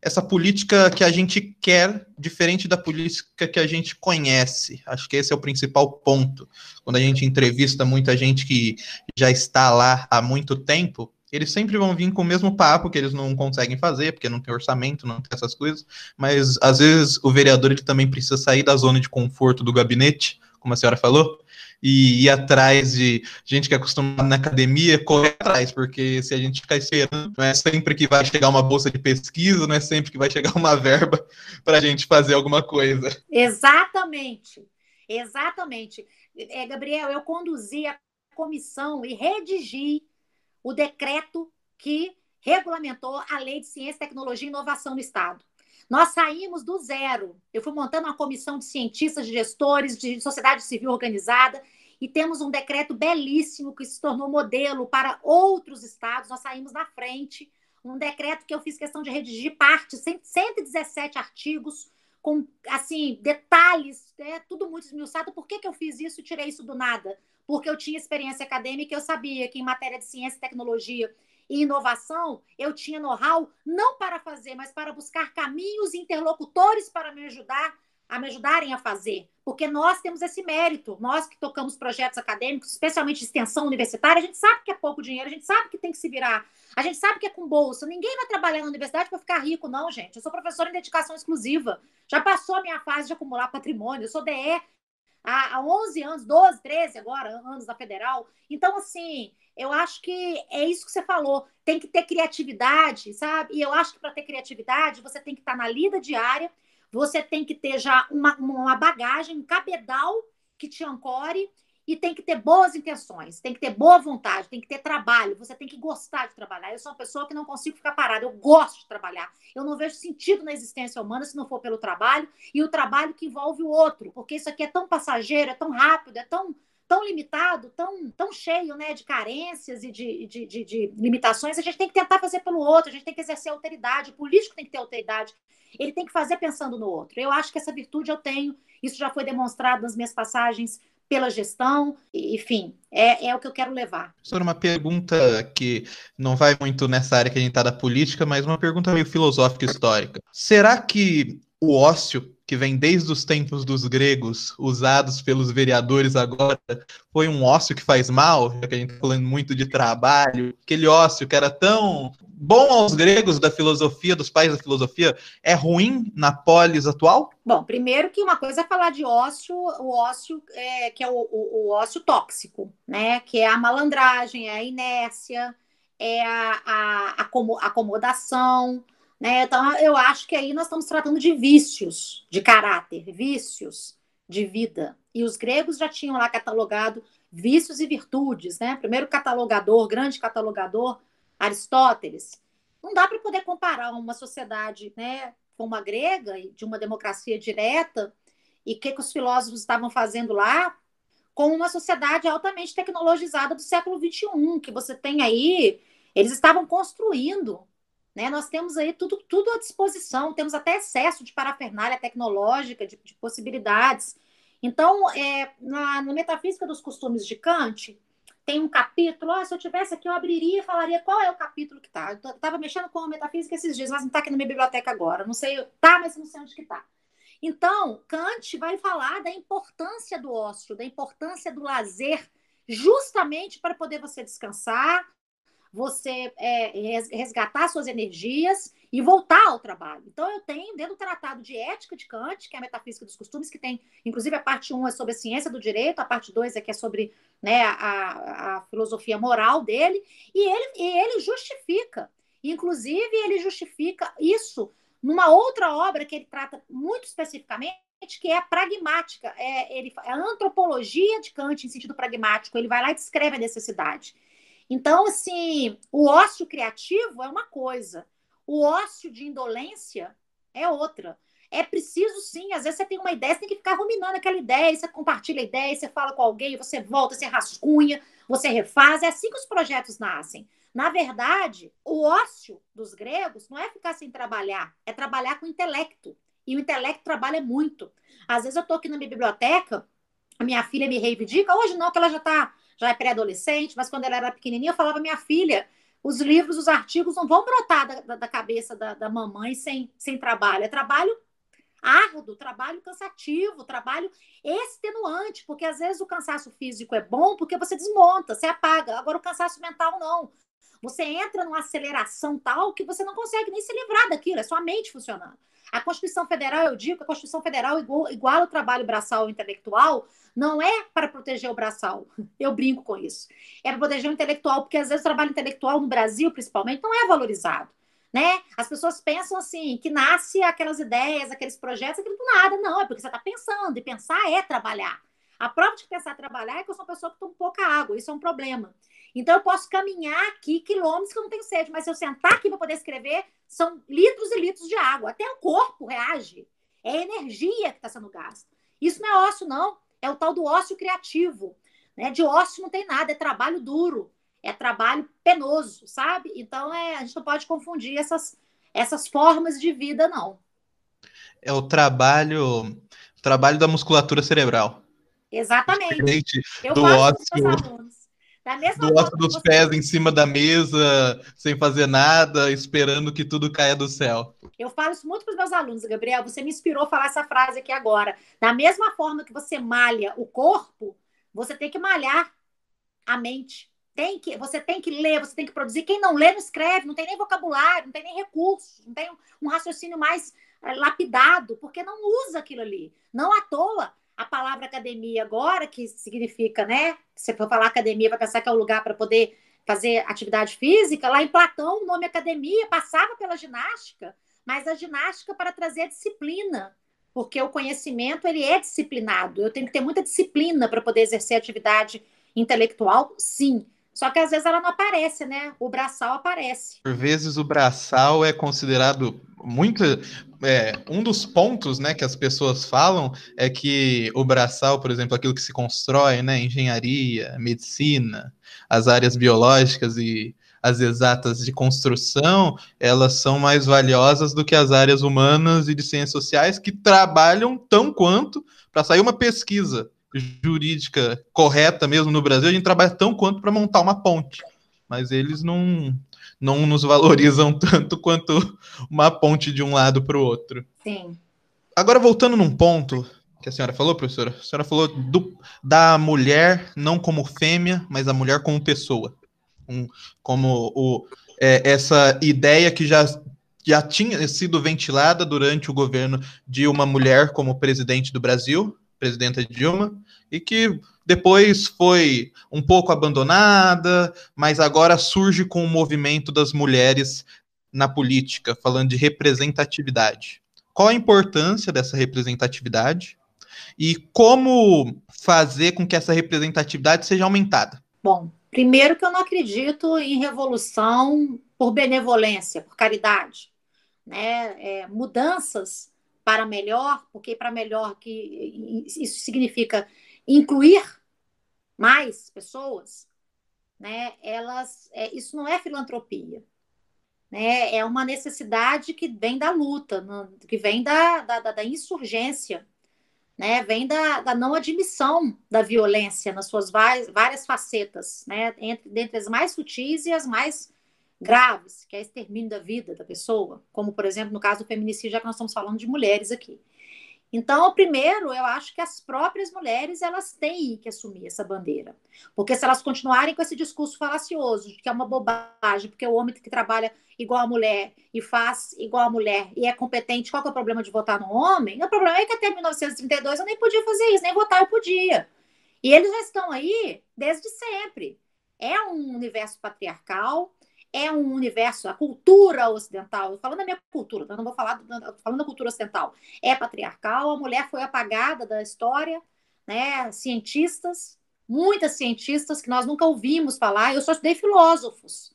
essa política que a gente quer, diferente da política que a gente conhece. Acho que esse é o principal ponto. Quando a gente entrevista muita gente que já está lá há muito tempo, eles sempre vão vir com o mesmo papo que eles não conseguem fazer, porque não tem orçamento, não tem essas coisas, mas às vezes o vereador ele também precisa sair da zona de conforto do gabinete, como a senhora falou, e ir atrás de gente que é acostumada na academia, correr atrás, porque se a gente ficar esperando, não é sempre que vai chegar uma bolsa de pesquisa, não é sempre que vai chegar uma verba para a gente fazer alguma coisa. Exatamente, exatamente. É, Gabriel, eu conduzi a comissão e redigi o decreto que regulamentou a Lei de Ciência, Tecnologia e Inovação no Estado. Nós saímos do zero. Eu fui montando uma comissão de cientistas, de gestores, de sociedade civil organizada, e temos um decreto belíssimo que se tornou modelo para outros estados. Nós saímos na frente. Um decreto que eu fiz questão de redigir parte, 117 artigos, com assim detalhes, é tudo muito esmiuçado. Por que, que eu fiz isso e tirei isso do nada? porque eu tinha experiência acadêmica, eu sabia que em matéria de ciência, tecnologia e inovação, eu tinha know-how não para fazer, mas para buscar caminhos interlocutores para me ajudar a me ajudarem a fazer, porque nós temos esse mérito, nós que tocamos projetos acadêmicos, especialmente de extensão universitária, a gente sabe que é pouco dinheiro, a gente sabe que tem que se virar, a gente sabe que é com bolsa, ninguém vai trabalhar na universidade para ficar rico, não, gente. Eu sou professora em dedicação exclusiva, já passou a minha fase de acumular patrimônio, eu sou DE, há, 11 anos, 12, 13 agora, anos da federal. Então, assim, eu acho que é isso que você falou. Tem que ter criatividade, sabe? E eu acho que para ter criatividade, você tem que estar tá na lida diária, você tem que ter já uma, uma bagagem, um cabedal que te ancore e tem que ter boas intenções, tem que ter boa vontade, tem que ter trabalho, você tem que gostar de trabalhar. Eu sou uma pessoa que não consigo ficar parada, eu gosto de trabalhar. Eu não vejo sentido na existência humana se não for pelo trabalho e o trabalho que envolve o outro, porque isso aqui é tão passageiro, é tão rápido, é tão tão limitado, tão, tão cheio né, de carências e de, de, de, de, limitações, a gente tem que tentar fazer pelo outro, a gente tem que exercer autoridade, o político tem que ter autoridade, ele tem que fazer pensando no outro. Eu acho que essa virtude eu tenho, isso já foi demonstrado nas minhas passagens pela gestão, enfim, é, é o que eu quero levar. Sobre uma pergunta que não vai muito nessa área que a gente está da política, mas uma pergunta meio filosófica histórica. Será que o ócio que vem desde os tempos dos gregos, usados pelos vereadores agora, foi um ócio que faz mal, já que a gente está falando muito de trabalho, aquele ócio que era tão bom aos gregos da filosofia, dos pais da filosofia, é ruim na polis atual? Bom, primeiro que uma coisa é falar de ócio, o ócio é, que é o, o, o ócio tóxico, né? Que é a malandragem, é a inércia, é a, a, a acomodação, né? Então, eu acho que aí nós estamos tratando de vícios de caráter, vícios de vida. E os gregos já tinham lá catalogado vícios e virtudes. Né? Primeiro catalogador, grande catalogador, Aristóteles. Não dá para poder comparar uma sociedade né, como a grega, de uma democracia direta, e o que, que os filósofos estavam fazendo lá, com uma sociedade altamente tecnologizada do século XXI, que você tem aí, eles estavam construindo. Né? Nós temos aí tudo, tudo à disposição, temos até excesso de parafernália tecnológica, de, de possibilidades. Então, é, na, na Metafísica dos Costumes de Kant, tem um capítulo, oh, se eu tivesse aqui, eu abriria e falaria qual é o capítulo que está. Eu estava mexendo com a metafísica esses dias, mas não está aqui na minha biblioteca agora. Não sei, tá, mas não sei onde que está. Então, Kant vai falar da importância do ócio, da importância do lazer, justamente para poder você descansar, você é, resgatar suas energias e voltar ao trabalho. Então, eu tenho dentro do Tratado de Ética de Kant, que é a Metafísica dos Costumes, que tem, inclusive, a parte 1 é sobre a ciência do direito, a parte 2 é que é sobre né, a, a filosofia moral dele, e ele, e ele justifica. Inclusive, ele justifica isso numa outra obra que ele trata muito especificamente, que é a pragmática, é, ele, é a antropologia de Kant em sentido pragmático. Ele vai lá e descreve a necessidade. Então, assim, o ócio criativo é uma coisa, o ócio de indolência é outra. É preciso sim, às vezes você tem uma ideia, você tem que ficar ruminando aquela ideia, você compartilha a ideia, você fala com alguém, você volta, você rascunha, você refaz. É assim que os projetos nascem. Na verdade, o ócio dos gregos não é ficar sem trabalhar, é trabalhar com intelecto. E o intelecto trabalha muito. Às vezes eu estou aqui na minha biblioteca, a minha filha me reivindica, hoje não, que ela já tá, já é pré-adolescente, mas quando ela era pequenininha, eu falava minha filha, os livros, os artigos não vão brotar da, da, cabeça da, da mamãe sem, sem trabalho. É trabalho árduo, trabalho cansativo, trabalho extenuante, porque às vezes o cansaço físico é bom porque você desmonta, você apaga. Agora o cansaço mental não. Você entra numa aceleração tal que você não consegue nem se livrar daquilo, é sua mente funcionando. A Constituição Federal, eu digo que a Constituição Federal igual, o trabalho braçal intelectual, não é para proteger o braçal. Eu brinco com isso. É para proteger o intelectual, porque às vezes o trabalho intelectual no Brasil, principalmente, não é valorizado. Né? As pessoas pensam assim, que nasce aquelas ideias, aqueles projetos, aquilo do nada. Não, é porque você está pensando, e pensar é trabalhar. A prova de pensar trabalhar é que eu sou uma pessoa que toma pouca água, isso é um problema. Então, eu posso caminhar aqui quilômetros que eu não tenho sede, mas se eu sentar aqui para poder escrever, são litros e litros de água. Até o corpo reage. É energia que está sendo gasta. Isso não é ócio, não. É o tal do ócio criativo. Né? De ócio não tem nada, é trabalho duro, é trabalho penoso, sabe? Então, é, a gente não pode confundir essas, essas formas de vida, não. É o trabalho, trabalho da musculatura cerebral. Exatamente. Eu do ócio da mesma do forma dos pés em cima da mesa, sem fazer nada, esperando que tudo caia do céu. Eu falo isso muito para os meus alunos, Gabriel. Você me inspirou a falar essa frase aqui agora. Da mesma forma que você malha o corpo, você tem que malhar a mente. Tem que, você tem que ler, você tem que produzir. Quem não lê, não escreve, não tem nem vocabulário, não tem nem recursos, não tem um raciocínio mais eh, lapidado, porque não usa aquilo ali. Não à toa a palavra academia agora, que significa, né? Se for falar academia, vai pensar que é o lugar para poder fazer atividade física. Lá em Platão, o nome academia passava pela ginástica, mas a ginástica para trazer disciplina, porque o conhecimento ele é disciplinado. Eu tenho que ter muita disciplina para poder exercer atividade intelectual, sim. Só que às vezes ela não aparece, né? O braçal aparece. Por vezes o braçal é considerado muito. É, um dos pontos né, que as pessoas falam é que o braçal, por exemplo, aquilo que se constrói, né? Engenharia, medicina, as áreas biológicas e as exatas de construção, elas são mais valiosas do que as áreas humanas e de ciências sociais que trabalham tão quanto para sair uma pesquisa jurídica correta mesmo no Brasil, a gente trabalha tão quanto para montar uma ponte. Mas eles não, não nos valorizam tanto quanto uma ponte de um lado para o outro. Sim. Agora, voltando num ponto que a senhora falou, professora, a senhora falou do, da mulher não como fêmea, mas a mulher como pessoa. Um, como o, é, essa ideia que já, já tinha sido ventilada durante o governo de uma mulher como presidente do Brasil, presidenta Dilma, e que depois foi um pouco abandonada, mas agora surge com o movimento das mulheres na política, falando de representatividade. Qual a importância dessa representatividade e como fazer com que essa representatividade seja aumentada? Bom, primeiro que eu não acredito em revolução por benevolência, por caridade, né? É, mudanças para melhor, porque para melhor que isso significa incluir mais pessoas, né? Elas, é, isso não é filantropia, né? É uma necessidade que vem da luta, que vem da, da, da insurgência, né? Vem da, da não admissão da violência nas suas várias, várias facetas, né? Entre, dentre as mais sutis e as mais graves, que é extermínio da vida da pessoa, como, por exemplo, no caso do feminicídio, já que nós estamos falando de mulheres aqui. Então, primeiro, eu acho que as próprias mulheres elas têm que assumir essa bandeira. Porque se elas continuarem com esse discurso falacioso, de que é uma bobagem, porque o homem que trabalha igual a mulher e faz igual a mulher e é competente, qual que é o problema de votar no homem? O problema é que até 1932 eu nem podia fazer isso, nem votar eu podia. E eles já estão aí desde sempre. É um universo patriarcal, é um universo, a cultura ocidental, falando da minha cultura, eu não vou falar, falando da cultura ocidental, é patriarcal, a mulher foi apagada da história, né? Cientistas, muitas cientistas que nós nunca ouvimos falar, eu só estudei filósofos.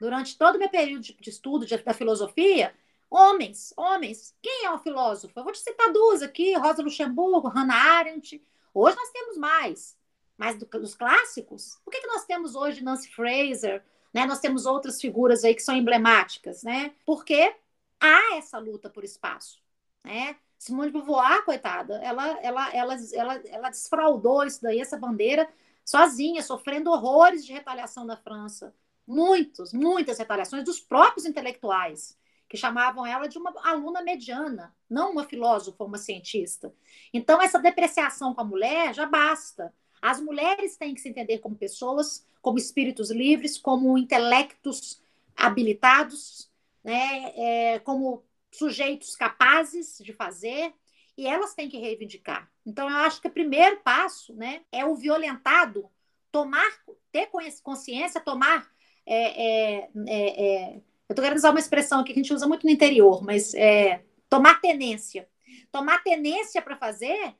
Durante todo o meu período de, de estudo de, da filosofia, homens, homens. Quem é um filósofo? Eu vou te citar duas aqui, Rosa Luxemburgo, Hannah Arendt. Hoje nós temos mais. Mas do, dos clássicos, por que, que nós temos hoje Nancy Fraser, né? Nós temos outras figuras aí que são emblemáticas, né? Porque há essa luta por espaço, né? Simone de Beauvoir, coitada, ela, ela, ela, ela, ela desfraudou isso daí, essa bandeira, sozinha, sofrendo horrores de retaliação da França. Muitos, muitas retaliações dos próprios intelectuais, que chamavam ela de uma aluna mediana, não uma filósofa, uma cientista. Então, essa depreciação com a mulher já basta. As mulheres têm que se entender como pessoas, como espíritos livres, como intelectos habilitados, né, é, como sujeitos capazes de fazer, e elas têm que reivindicar. Então, eu acho que o primeiro passo né, é o violentado tomar, ter consciência, tomar. É, é, é, é eu estou querendo usar uma expressão aqui que a gente usa muito no interior, mas é, tomar tenência. Tomar tenência para fazer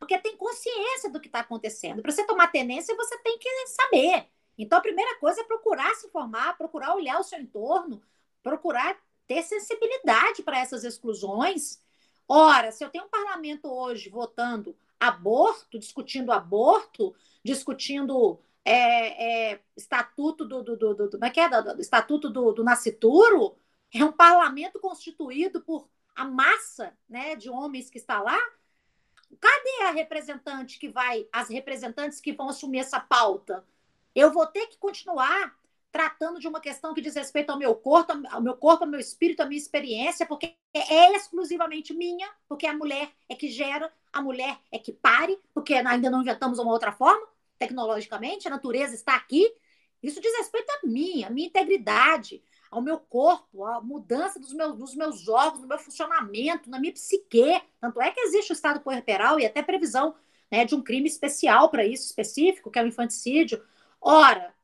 porque tem consciência do que está acontecendo. Para você tomar tenência, você tem que saber. Então, a primeira coisa é procurar se informar, procurar olhar o seu entorno, procurar ter sensibilidade para essas exclusões. Ora, se eu tenho um parlamento hoje votando aborto, discutindo aborto, discutindo é, é, estatuto do, do, do, do, como é que é? do estatuto do, do nascituro, é um parlamento constituído por a massa né, de homens que está lá, cadê a representante que vai, as representantes que vão assumir essa pauta? Eu vou ter que continuar tratando de uma questão que diz respeito ao meu corpo, ao meu corpo, ao meu espírito, à minha experiência, porque é exclusivamente minha, porque a mulher é que gera, a mulher é que pare, porque ainda não inventamos uma outra forma, tecnologicamente, a natureza está aqui. Isso diz respeito a mim, a minha integridade, ao meu corpo, à mudança dos meus, dos meus órgãos, no meu funcionamento, na minha psique. Tanto é que existe o estado puerperal e até previsão né, de um crime especial para isso, específico, que é o infanticídio. Ora,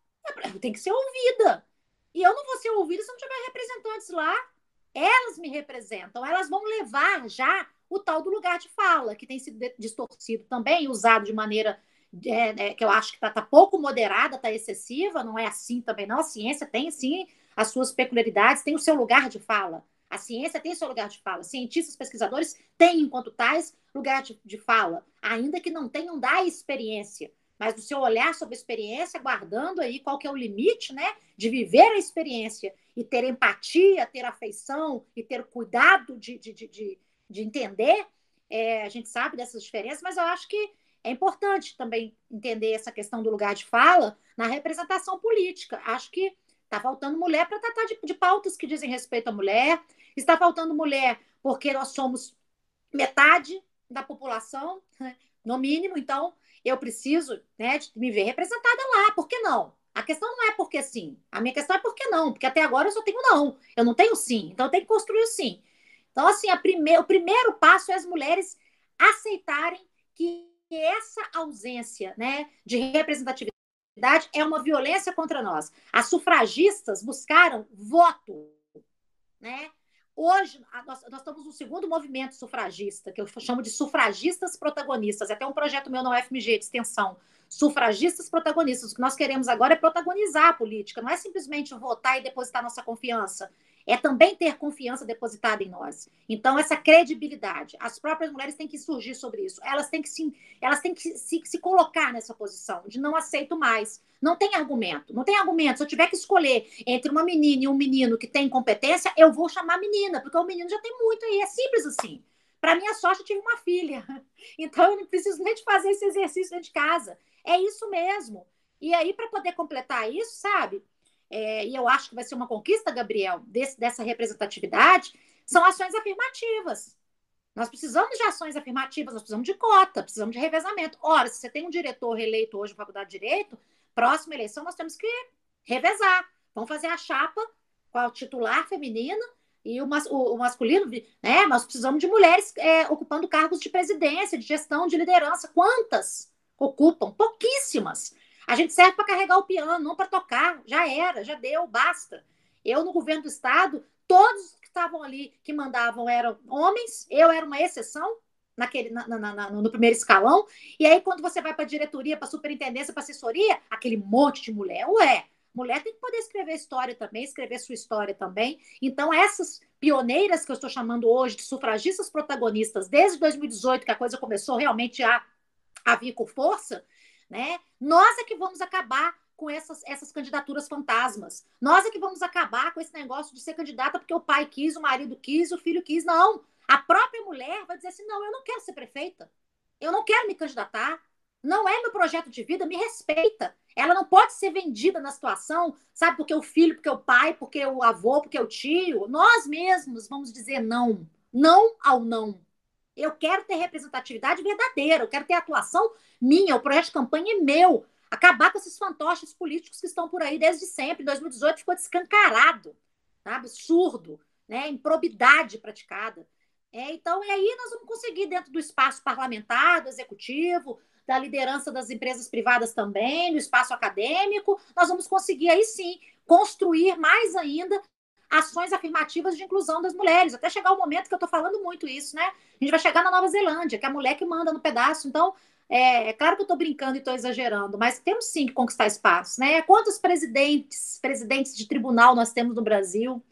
tem que ser ouvida. E eu não vou ser ouvida se não tiver representantes lá. Elas me representam, elas vão levar já o tal do lugar de fala, que tem sido distorcido também, usado de maneira é, é, que eu acho que está tá pouco moderada, está excessiva, não é assim também, não. A ciência tem sim as suas peculiaridades, tem o seu lugar de fala. A ciência tem seu lugar de fala. Cientistas, pesquisadores têm, enquanto tais, lugar de, de fala, ainda que não tenham da experiência, mas do seu olhar sobre a experiência, guardando aí qual que é o limite, né, de viver a experiência e ter empatia, ter afeição e ter cuidado de, de, de, de entender. É, a gente sabe dessas diferenças, mas eu acho que é importante também entender essa questão do lugar de fala na representação política. Acho que Está faltando mulher para tratar de, de pautas que dizem respeito à mulher. Está faltando mulher porque nós somos metade da população, né? no mínimo. Então, eu preciso né, de me ver representada lá. Por que não? A questão não é porque sim. A minha questão é por que não. Porque até agora eu só tenho não. Eu não tenho sim. Então, eu tenho que construir o sim. Então, assim, prime... o primeiro passo é as mulheres aceitarem que essa ausência né, de representatividade é uma violência contra nós. As sufragistas buscaram voto, né? Hoje, nós, nós, estamos no segundo movimento sufragista, que eu chamo de sufragistas protagonistas. É até um projeto meu na UFMG de extensão. Sufragistas protagonistas. O que nós queremos agora é protagonizar a política, não é simplesmente votar e depositar nossa confiança é também ter confiança depositada em nós. Então, essa credibilidade, as próprias mulheres têm que surgir sobre isso. Elas têm que se, elas têm que se, se colocar nessa posição de não aceito mais. Não tem argumento, não tem argumento. Se eu tiver que escolher entre uma menina e um menino que tem competência, eu vou chamar menina, porque o menino já tem muito aí. É simples assim. Para minha sorte, eu tive uma filha. Então, eu não preciso nem de fazer esse exercício dentro de casa. É isso mesmo. E aí, para poder completar isso, sabe? É, e eu acho que vai ser uma conquista, Gabriel, desse, dessa representatividade, são ações afirmativas. Nós precisamos de ações afirmativas, nós precisamos de cota, precisamos de revezamento. Ora, se você tem um diretor eleito hoje na Faculdade de Direito, próxima eleição nós temos que revezar. Vamos fazer a chapa com o titular feminino e o, mas, o, o masculino, né? Nós precisamos de mulheres é, ocupando cargos de presidência, de gestão, de liderança. Quantas ocupam? Pouquíssimas. A gente serve para carregar o piano, não para tocar. Já era, já deu, basta. Eu, no governo do Estado, todos que estavam ali, que mandavam, eram homens, eu era uma exceção. Naquele, na, na, na, no primeiro escalão, e aí quando você vai para diretoria, para superintendência, para assessoria, aquele monte de mulher. Ué, mulher tem que poder escrever história também, escrever sua história também. Então, essas pioneiras que eu estou chamando hoje de sufragistas protagonistas, desde 2018, que a coisa começou realmente a, a vir com força, né? Nós é que vamos acabar com essas, essas candidaturas fantasmas. Nós é que vamos acabar com esse negócio de ser candidata porque o pai quis, o marido quis, o filho quis. Não. A própria mulher vai dizer assim: não, eu não quero ser prefeita. Eu não quero me candidatar. Não é meu projeto de vida, me respeita. Ela não pode ser vendida na situação, sabe, porque o filho, porque o pai, porque o avô, porque o tio. Nós mesmos vamos dizer não. Não ao não. Eu quero ter representatividade verdadeira, eu quero ter atuação minha, o projeto de campanha é meu. Acabar com esses fantoches políticos que estão por aí desde sempre. Em 2018 ficou descancarado, tá? absurdo, né? improbidade praticada. É, então, e aí nós vamos conseguir, dentro do espaço parlamentar, do executivo, da liderança das empresas privadas também, do espaço acadêmico, nós vamos conseguir aí sim construir mais ainda ações afirmativas de inclusão das mulheres, até chegar o momento que eu estou falando muito isso, né? A gente vai chegar na Nova Zelândia, que é a mulher que manda no pedaço. Então, é, é claro que eu estou brincando e estou exagerando, mas temos sim que conquistar espaço, né? Quantos presidentes, presidentes de tribunal nós temos no Brasil?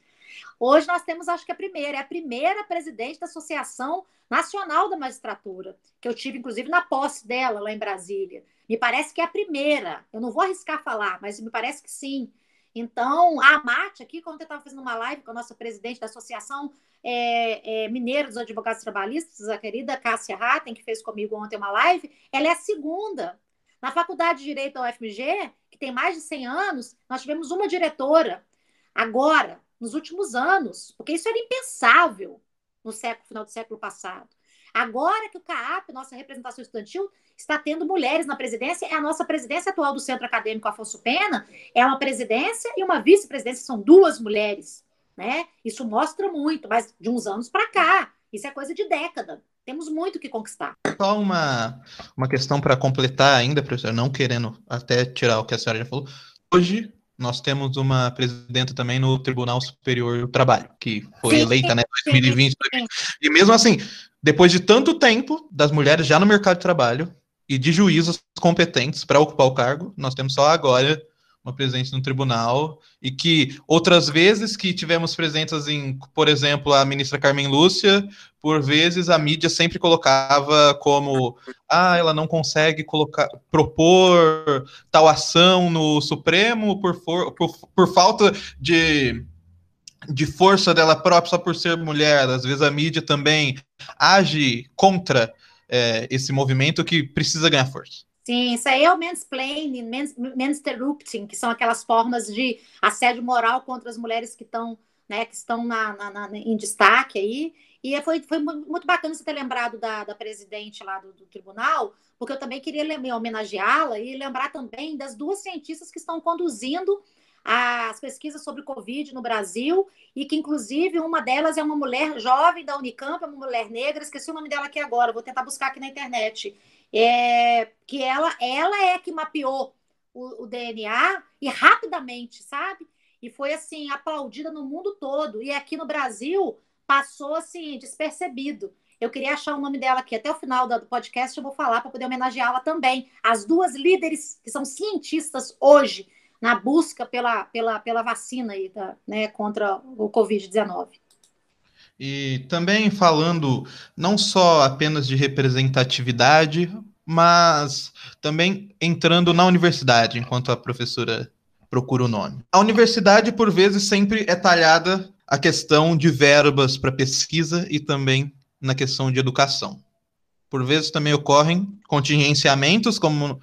Hoje nós temos, acho que a primeira, é a primeira presidente da Associação Nacional da Magistratura, que eu tive, inclusive, na posse dela lá em Brasília. Me parece que é a primeira. Eu não vou arriscar falar, mas me parece que sim. Então, a Mate aqui, quando eu estava fazendo uma live com a nossa presidente da Associação é, é, Mineira dos Advogados Trabalhistas, a querida Cássia Ratten, que fez comigo ontem uma live, ela é a segunda. Na Faculdade de Direito da UFMG, que tem mais de 100 anos, nós tivemos uma diretora. Agora, nos últimos anos, porque isso era impensável no século, final do século passado. Agora que o CAAP, nossa representação estudantil, está tendo mulheres na presidência, é a nossa presidência atual do Centro Acadêmico Afonso Pena, é uma presidência e uma vice-presidência, são duas mulheres, né? Isso mostra muito, mas de uns anos para cá, isso é coisa de década. Temos muito que conquistar. Só uma, uma questão para completar ainda, professor, não querendo até tirar o que a senhora já falou. Hoje, nós temos uma presidenta também no Tribunal Superior do Trabalho, que foi sim, eleita, né, 2020. Sim. E mesmo assim, depois de tanto tempo das mulheres já no mercado de trabalho e de juízes competentes para ocupar o cargo, nós temos só agora uma presidente no tribunal e que outras vezes que tivemos presenças em, por exemplo, a ministra Carmen Lúcia, por vezes a mídia sempre colocava como ah, ela não consegue colocar propor tal ação no Supremo por, for, por, por falta de de força dela própria só por ser mulher. Às vezes a mídia também age contra é, esse movimento que precisa ganhar força. Sim, isso aí é o mansplaining, mans, mansterrupting, que são aquelas formas de assédio moral contra as mulheres que estão né, que estão na, na, na, em destaque aí. E é, foi, foi muito bacana você ter lembrado da, da presidente lá do, do tribunal, porque eu também queria homenageá-la e lembrar também das duas cientistas que estão conduzindo as pesquisas sobre Covid no Brasil, e que, inclusive, uma delas é uma mulher jovem da Unicamp, é uma mulher negra, esqueci o nome dela aqui agora, vou tentar buscar aqui na internet é, que ela, ela é que mapeou o, o, DNA e rapidamente, sabe? E foi assim, aplaudida no mundo todo. E aqui no Brasil, passou assim despercebido. Eu queria achar o nome dela aqui. Até o final do podcast eu vou falar para poder homenageá-la também. As duas líderes que são cientistas hoje na busca pela, pela, pela vacina aí, tá, né, contra o Covid-19. E também falando não só apenas de representatividade, mas também entrando na universidade, enquanto a professora procura o nome. A universidade, por vezes, sempre é talhada a questão de verbas para pesquisa e também na questão de educação. Por vezes também ocorrem contingenciamentos, como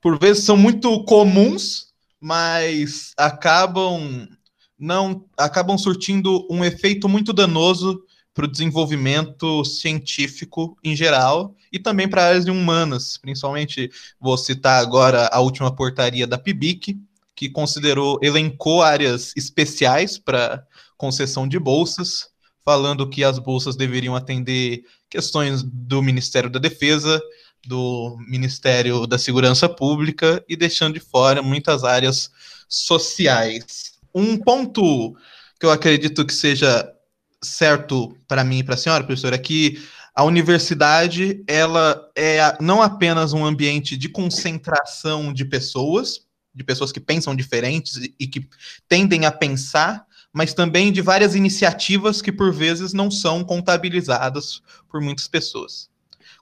por vezes são muito comuns, mas acabam não acabam surtindo um efeito muito danoso para o desenvolvimento científico em geral e também para áreas humanas, principalmente vou citar agora a última portaria da PIBIC, que considerou elencou áreas especiais para concessão de bolsas, falando que as bolsas deveriam atender questões do Ministério da Defesa, do Ministério da Segurança Pública e deixando de fora muitas áreas sociais. Um ponto que eu acredito que seja certo para mim e para a senhora, professora, é que a universidade ela é não apenas um ambiente de concentração de pessoas, de pessoas que pensam diferentes e que tendem a pensar mas também de várias iniciativas que por vezes não são contabilizadas por muitas pessoas.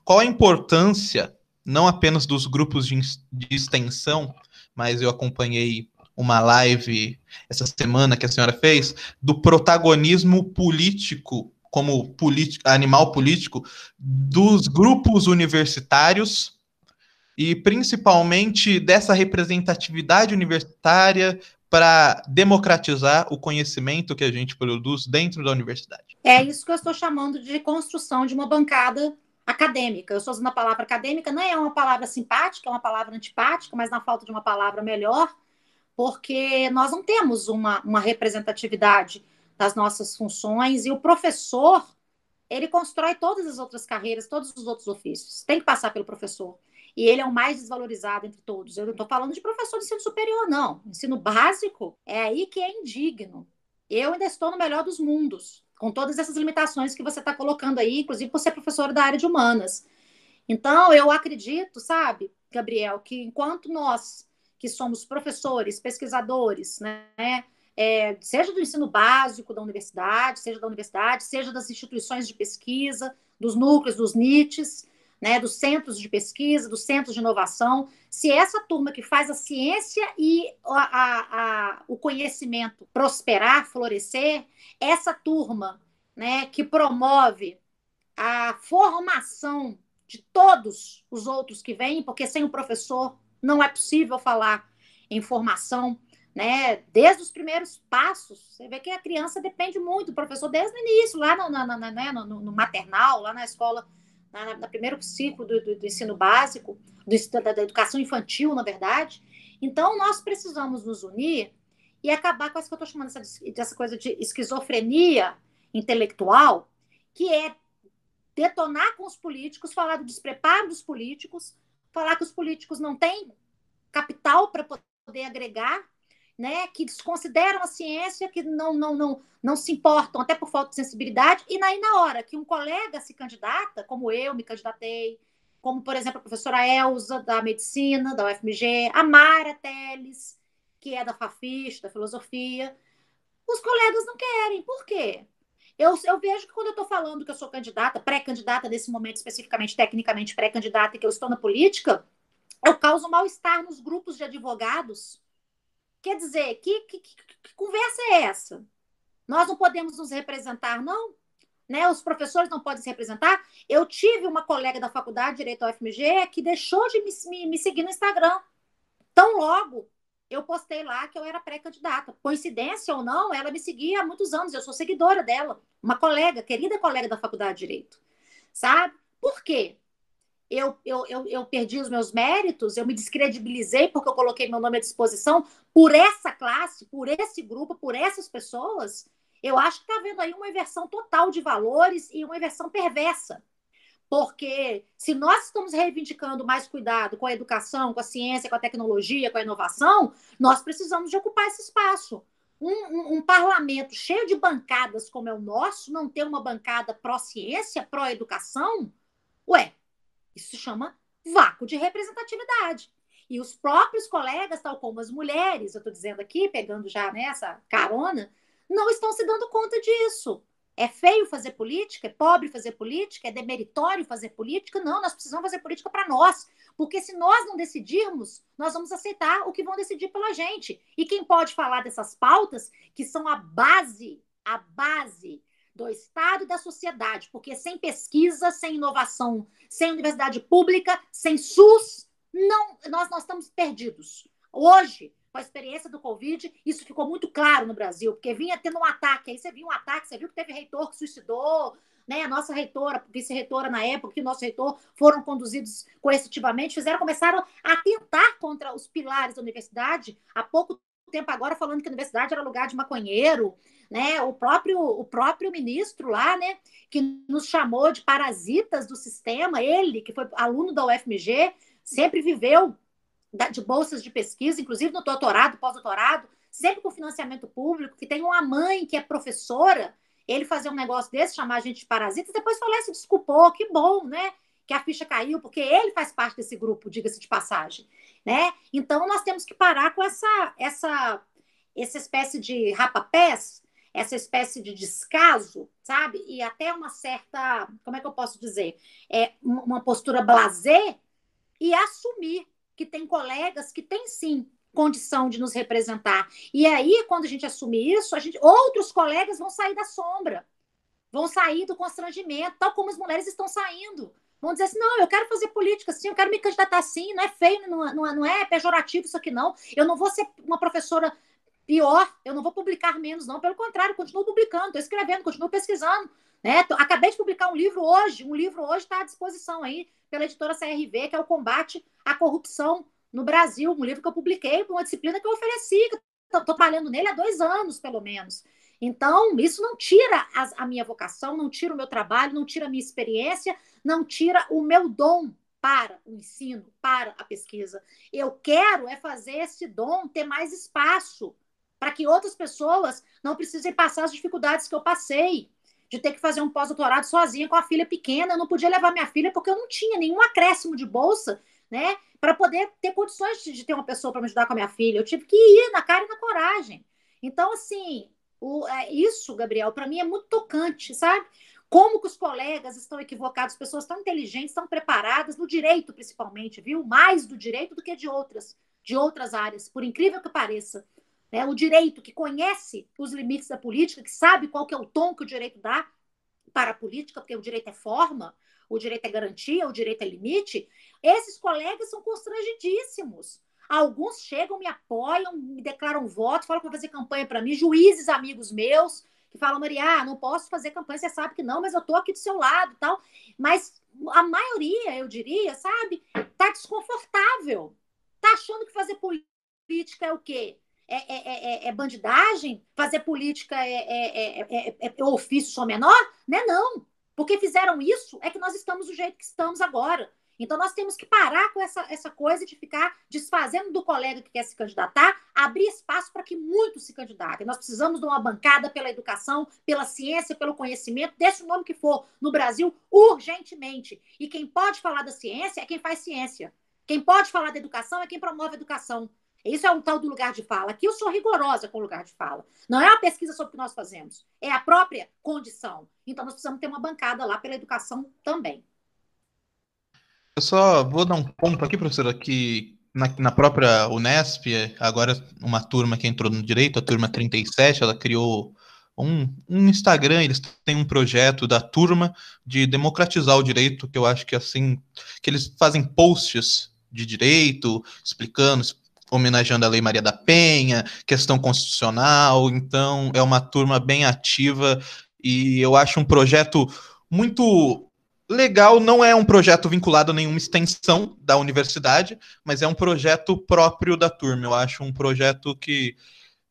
Qual a importância, não apenas dos grupos de, de extensão, mas eu acompanhei uma live essa semana que a senhora fez, do protagonismo político, como animal político, dos grupos universitários e principalmente dessa representatividade universitária para democratizar o conhecimento que a gente produz dentro da universidade. É isso que eu estou chamando de construção de uma bancada acadêmica. Eu estou usando a palavra acadêmica, não é uma palavra simpática, é uma palavra antipática, mas na falta de uma palavra melhor, porque nós não temos uma, uma representatividade das nossas funções e o professor ele constrói todas as outras carreiras, todos os outros ofícios. Tem que passar pelo professor e ele é o mais desvalorizado entre todos. Eu não estou falando de professor de ensino superior, não. Ensino básico é aí que é indigno. Eu ainda estou no melhor dos mundos, com todas essas limitações que você está colocando aí, inclusive por ser professora da área de humanas. Então, eu acredito, sabe, Gabriel, que enquanto nós, que somos professores, pesquisadores, né, é, seja do ensino básico da universidade, seja da universidade, seja das instituições de pesquisa, dos núcleos, dos NITs, né, dos centros de pesquisa, dos centros de inovação, se essa turma que faz a ciência e a, a, a, o conhecimento prosperar, florescer, essa turma né, que promove a formação de todos os outros que vêm, porque sem o professor não é possível falar em formação, né? Desde os primeiros passos, você vê que a criança depende muito do professor desde o início, lá no, no, no, né, no maternal, lá na escola no né, primeiro ciclo do, do, do ensino básico, do, da, da educação infantil, na verdade. Então, nós precisamos nos unir e acabar com essa que eu estou chamando dessa, dessa coisa de esquizofrenia intelectual, que é detonar com os políticos, falar do despreparo dos políticos, falar que os políticos não têm capital para poder agregar né, que desconsideram a ciência, que não, não, não, não se importam, até por falta de sensibilidade, e aí na hora que um colega se candidata, como eu me candidatei, como, por exemplo, a professora Elza, da medicina, da UFMG, a Mara Teles, que é da Fafis, da filosofia, os colegas não querem. Por quê? Eu, eu vejo que quando eu estou falando que eu sou candidata, pré-candidata nesse momento, especificamente, tecnicamente pré-candidata, e que eu estou na política, eu causo mal-estar nos grupos de advogados Quer dizer, que, que, que, conversa é essa? Nós não podemos nos representar, não? Né? Os professores não podem se representar. Eu tive uma colega da faculdade de Direito da UFMG que deixou de me, me, me seguir no Instagram. Tão logo eu postei lá que eu era pré-candidata. Coincidência ou não, ela me seguia há muitos anos, eu sou seguidora dela, uma colega, querida colega da faculdade de Direito. Sabe? Por quê? Eu, eu, eu, eu, perdi os meus méritos, eu me descredibilizei porque eu coloquei meu nome à disposição por essa classe, por esse grupo, por essas pessoas, eu acho que está havendo aí uma inversão total de valores e uma inversão perversa. Porque se nós estamos reivindicando mais cuidado com a educação, com a ciência, com a tecnologia, com a inovação, nós precisamos de ocupar esse espaço. um, um, um, parlamento cheio de bancadas como é o nosso, não ter uma bancada pró-ciência, pró-educação, ué, isso se chama vácuo de representatividade. E os próprios colegas, tal como as mulheres, eu estou dizendo aqui, pegando já nessa carona, não estão se dando conta disso. É feio fazer política? É pobre fazer política? É demeritório fazer política? Não, nós precisamos fazer política para nós. Porque se nós não decidirmos, nós vamos aceitar o que vão decidir pela gente. E quem pode falar dessas pautas, que são a base, a base do Estado e da sociedade, porque sem pesquisa, sem inovação, sem universidade pública, sem SUS, não, nós, nós estamos perdidos. Hoje, com a experiência do Covid, isso ficou muito claro no Brasil, porque vinha tendo um ataque, aí você viu um ataque, você viu que teve reitor que suicidou, né? A nossa reitora, vice-reitora na época, e o nosso reitor foram conduzidos coercitivamente, fizeram, começaram a tentar contra os pilares da universidade, há pouco tempo agora falando que a universidade era lugar de maconheiro, né? O próprio o próprio ministro lá, né, que nos chamou de parasitas do sistema, ele que foi aluno da UFMG, sempre viveu de bolsas de pesquisa, inclusive no doutorado, pós-doutorado, sempre com financiamento público, que tem uma mãe que é professora, ele fazer um negócio desse, chamar a gente de parasita, depois falar, se desculpou, que bom, né? Que a ficha caiu, porque ele faz parte desse grupo, diga-se de passagem, né? Então nós temos que parar com essa essa essa espécie de rapapés, essa espécie de descaso, sabe? E até uma certa, como é que eu posso dizer? É uma postura blasé e assumir que tem colegas que têm sim condição de nos representar. E aí, quando a gente assumir isso, a gente, outros colegas vão sair da sombra, vão sair do constrangimento, tal como as mulheres estão saindo. Vão dizer assim: não, eu quero fazer política assim, eu quero me candidatar assim, não é feio, não, não, não é pejorativo isso aqui, não. Eu não vou ser uma professora pior, eu não vou publicar menos, não. Pelo contrário, continuo publicando, estou escrevendo, continuo pesquisando. Né? Acabei de publicar um livro hoje, um livro hoje está à disposição aí pela editora CRV, que é o Combate à Corrupção no Brasil, um livro que eu publiquei, uma disciplina que eu ofereci, que estou trabalhando nele há dois anos, pelo menos. Então, isso não tira a, a minha vocação, não tira o meu trabalho, não tira a minha experiência, não tira o meu dom para o ensino, para a pesquisa. Eu quero é fazer esse dom ter mais espaço para que outras pessoas não precisem passar as dificuldades que eu passei de ter que fazer um pós-doutorado sozinha com a filha pequena. Eu não podia levar minha filha porque eu não tinha nenhum acréscimo de bolsa, né? Para poder ter condições de, de ter uma pessoa para me ajudar com a minha filha. Eu tive que ir na cara e na coragem. Então, assim, o, é, isso, Gabriel, para mim é muito tocante, sabe? Como que os colegas estão equivocados, pessoas tão inteligentes, tão preparadas, no direito principalmente, viu? Mais do direito do que de outras, de outras áreas, por incrível que pareça. Né? O direito que conhece os limites da política, que sabe qual que é o tom que o direito dá para a política, porque o direito é forma, o direito é garantia, o direito é limite. Esses colegas são constrangidíssimos. Alguns chegam, me apoiam, me declaram voto, falam vão fazer campanha para mim, juízes amigos meus, que falam, Maria, não posso fazer campanha, você sabe que não, mas eu estou aqui do seu lado tal. Mas a maioria, eu diria, sabe, tá desconfortável. Tá achando que fazer política é o quê? É, é, é, é, bandidagem? Fazer política é, é, ofício só menor? Não é não. Porque fizeram isso, é que nós estamos do jeito que estamos agora. Então, nós temos que parar com essa, essa coisa de ficar desfazendo do colega que quer se candidatar, abrir espaço para que muitos se candidatem. Nós precisamos de uma bancada pela educação, pela ciência, pelo conhecimento, desse nome que for, no Brasil, urgentemente. E quem pode falar da ciência é quem faz ciência. Quem pode falar da educação é quem promove a educação. Isso é um tal do lugar de fala. Aqui eu sou rigorosa com o lugar de fala. Não é a pesquisa sobre o que nós fazemos, é a própria condição. Então nós precisamos ter uma bancada lá pela educação também. Eu só vou dar um ponto aqui, professora, que na, na, própria Unesp, agora uma turma que entrou no direito, a turma 37, ela criou um, um, Instagram, eles têm um projeto da turma de democratizar o direito, que eu acho que assim, que eles fazem posts de direito, explicando, homenageando a Lei Maria da Penha, questão constitucional, então é uma turma bem ativa e eu acho um projeto muito legal, não é um projeto vinculado a nenhuma extensão da universidade, mas é um projeto próprio da turma. Eu acho um projeto que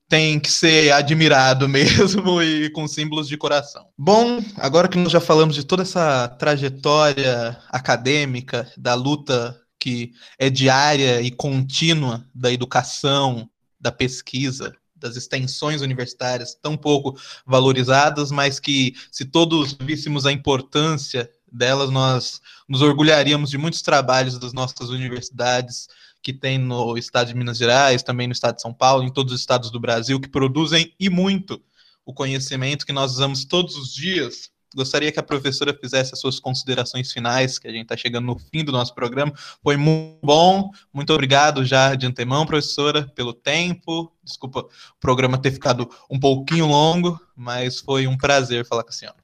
tem que ser admirado mesmo e com símbolos de coração. Bom, agora que nós já falamos de toda essa trajetória acadêmica, da luta que é diária e contínua da educação, da pesquisa, das extensões universitárias tão pouco valorizadas, mas que se todos víssemos a importância delas, nós nos orgulharíamos de muitos trabalhos das nossas universidades que tem no estado de Minas Gerais, também no estado de São Paulo, em todos os estados do Brasil, que produzem e muito o conhecimento que nós usamos todos os dias Gostaria que a professora fizesse as suas considerações finais, que a gente está chegando no fim do nosso programa. Foi muito bom. Muito obrigado já de antemão, professora, pelo tempo. Desculpa o programa ter ficado um pouquinho longo, mas foi um prazer falar com a senhora.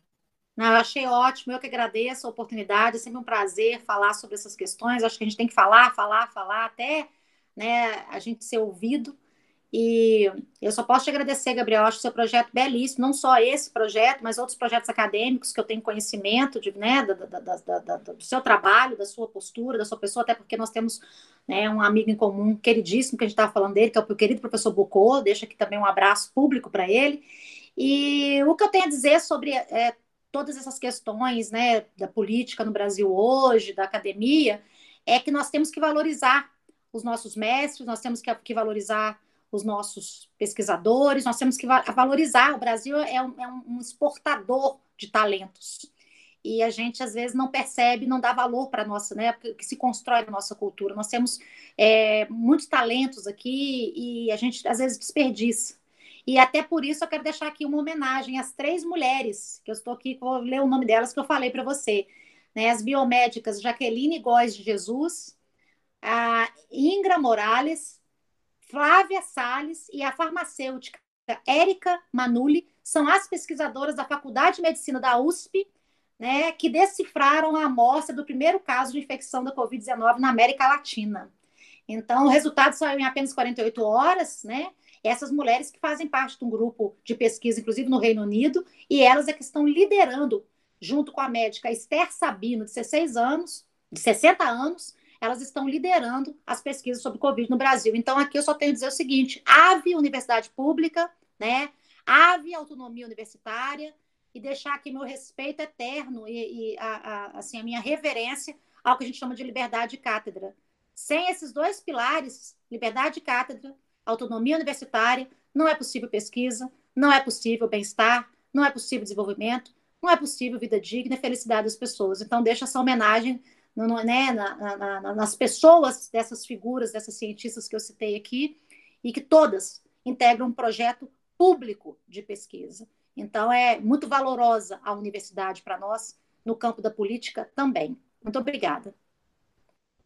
Não, eu achei ótimo, eu que agradeço a oportunidade, é sempre um prazer falar sobre essas questões. Acho que a gente tem que falar, falar, falar, até né, a gente ser ouvido. E eu só posso te agradecer, Gabriel. Acho o seu projeto belíssimo, não só esse projeto, mas outros projetos acadêmicos que eu tenho conhecimento de, né, do, do, do seu trabalho, da sua postura, da sua pessoa, até porque nós temos né, um amigo em comum queridíssimo que a gente estava falando dele, que é o querido professor Bucô. Deixa aqui também um abraço público para ele. E o que eu tenho a dizer sobre é, todas essas questões né, da política no Brasil hoje, da academia, é que nós temos que valorizar os nossos mestres, nós temos que, que valorizar os nossos pesquisadores, nós temos que valorizar. O Brasil é um, é um exportador de talentos. E a gente, às vezes, não percebe, não dá valor para a nossa, né? Que se constrói na nossa cultura. Nós temos é, muitos talentos aqui e a gente, às vezes, desperdiça. E até por isso eu quero deixar aqui uma homenagem às três mulheres, que eu estou aqui, vou ler o nome delas que eu falei para você. Né? As biomédicas Jaqueline Góes de Jesus, a Ingra Morales Flávia Sales e a farmacêutica Érica Manuli são as pesquisadoras da Faculdade de Medicina da USP, né, que decifraram a amostra do primeiro caso de infecção da Covid-19 na América Latina. Então, o resultado saiu em apenas 48 horas, né? Essas mulheres que fazem parte de um grupo de pesquisa, inclusive no Reino Unido, e elas é que estão liderando, junto com a médica Esther Sabino, de 16 anos, de 60 anos, elas estão liderando as pesquisas sobre Covid no Brasil. Então, aqui eu só tenho a dizer o seguinte: ave universidade pública, né? Ave autonomia universitária, e deixar aqui meu respeito eterno e, e a, a, assim, a minha reverência ao que a gente chama de liberdade de cátedra. Sem esses dois pilares, liberdade de cátedra, autonomia universitária, não é possível pesquisa, não é possível bem-estar, não é possível desenvolvimento, não é possível vida digna e felicidade das pessoas. Então, deixa essa homenagem no, né, na, na, nas pessoas dessas figuras, dessas cientistas que eu citei aqui, e que todas integram um projeto público de pesquisa. Então, é muito valorosa a universidade para nós, no campo da política também. Muito obrigada.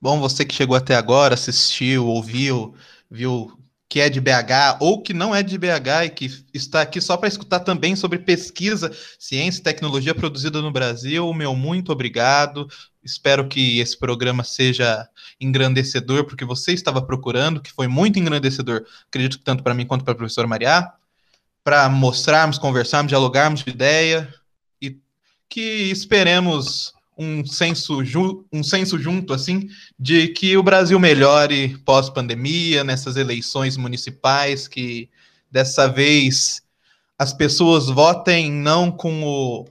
Bom, você que chegou até agora, assistiu, ouviu, viu que é de BH ou que não é de BH e que está aqui só para escutar também sobre pesquisa, ciência e tecnologia produzida no Brasil, meu muito obrigado. Espero que esse programa seja engrandecedor porque você estava procurando, que foi muito engrandecedor, acredito que tanto para mim quanto para a professora Maria, para mostrarmos, conversarmos, dialogarmos de ideia e que esperemos um senso, um senso junto, assim, de que o Brasil melhore pós-pandemia, nessas eleições municipais, que dessa vez as pessoas votem não com, o,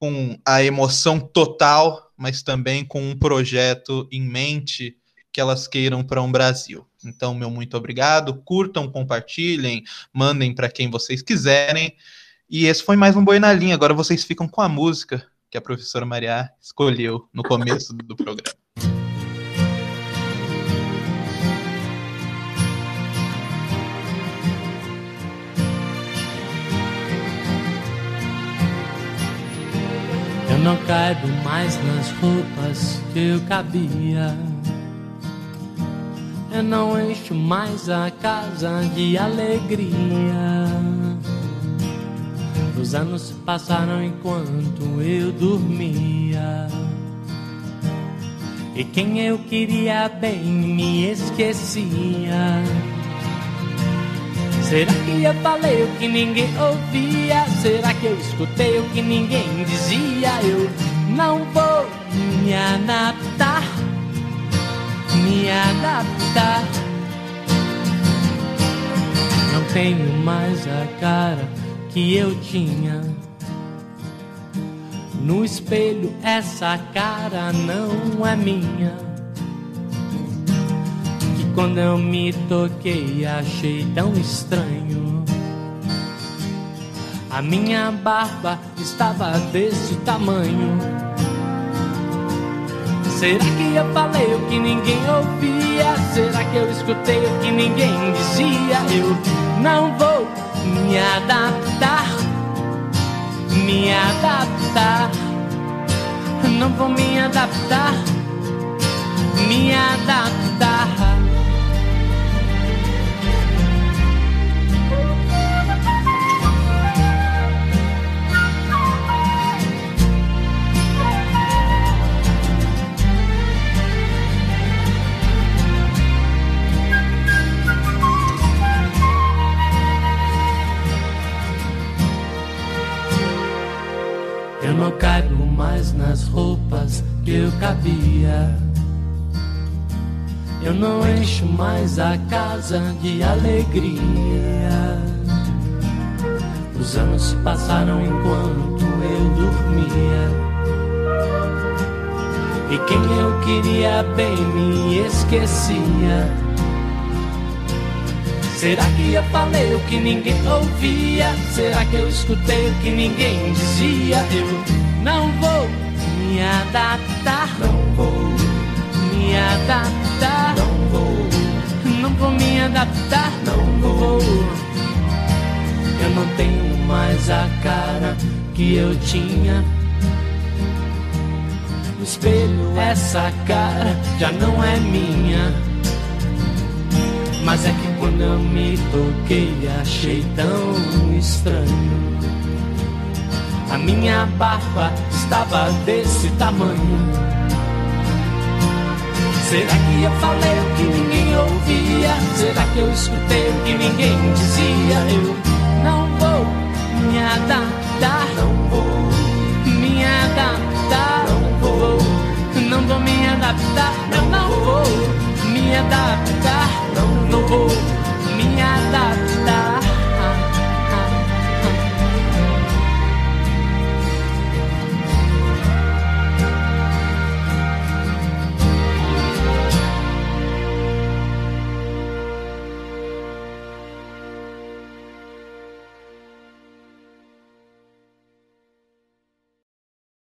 com a emoção total, mas também com um projeto em mente que elas queiram para um Brasil. Então, meu muito obrigado. Curtam, compartilhem, mandem para quem vocês quiserem. E esse foi mais um Boi na Linha. Agora vocês ficam com a música que a professora Maria escolheu no começo do programa. Eu não caibo mais nas roupas que eu cabia. Eu não encho mais a casa de alegria. Os anos se passaram enquanto eu dormia. E quem eu queria bem me esquecia. Será que eu falei o que ninguém ouvia? Será que eu escutei o que ninguém dizia? Eu não vou me adaptar, me adaptar. Não tenho mais a cara que eu tinha. No espelho, essa cara não é minha. Que quando eu me toquei, achei tão estranho. A minha barba estava desse tamanho. Será que eu falei o que ninguém ouvia? Será que eu escutei o que ninguém dizia? Eu não vou me adaptar, me adaptar. Não vou me adaptar, me adaptar. Não caibo mais nas roupas que eu cabia. Eu não encho mais a casa de alegria. Os anos se passaram enquanto eu dormia. E quem eu queria bem me esquecia. Será que eu falei o que ninguém ouvia? Será que eu escutei o que ninguém dizia? Eu não vou me adaptar, não vou me adaptar, não vou, não vou me adaptar, não vou. Eu não tenho mais a cara que eu tinha. No espelho, essa cara já não é minha. Mas é que quando eu me toquei, achei tão estranho. A minha barba estava desse tamanho. Será que eu falei o que ninguém ouvia? Será que eu escutei o que ninguém dizia? Eu não vou me adaptar, não vou me adaptar, não vou, não vou me adaptar, não, não vou me adaptar.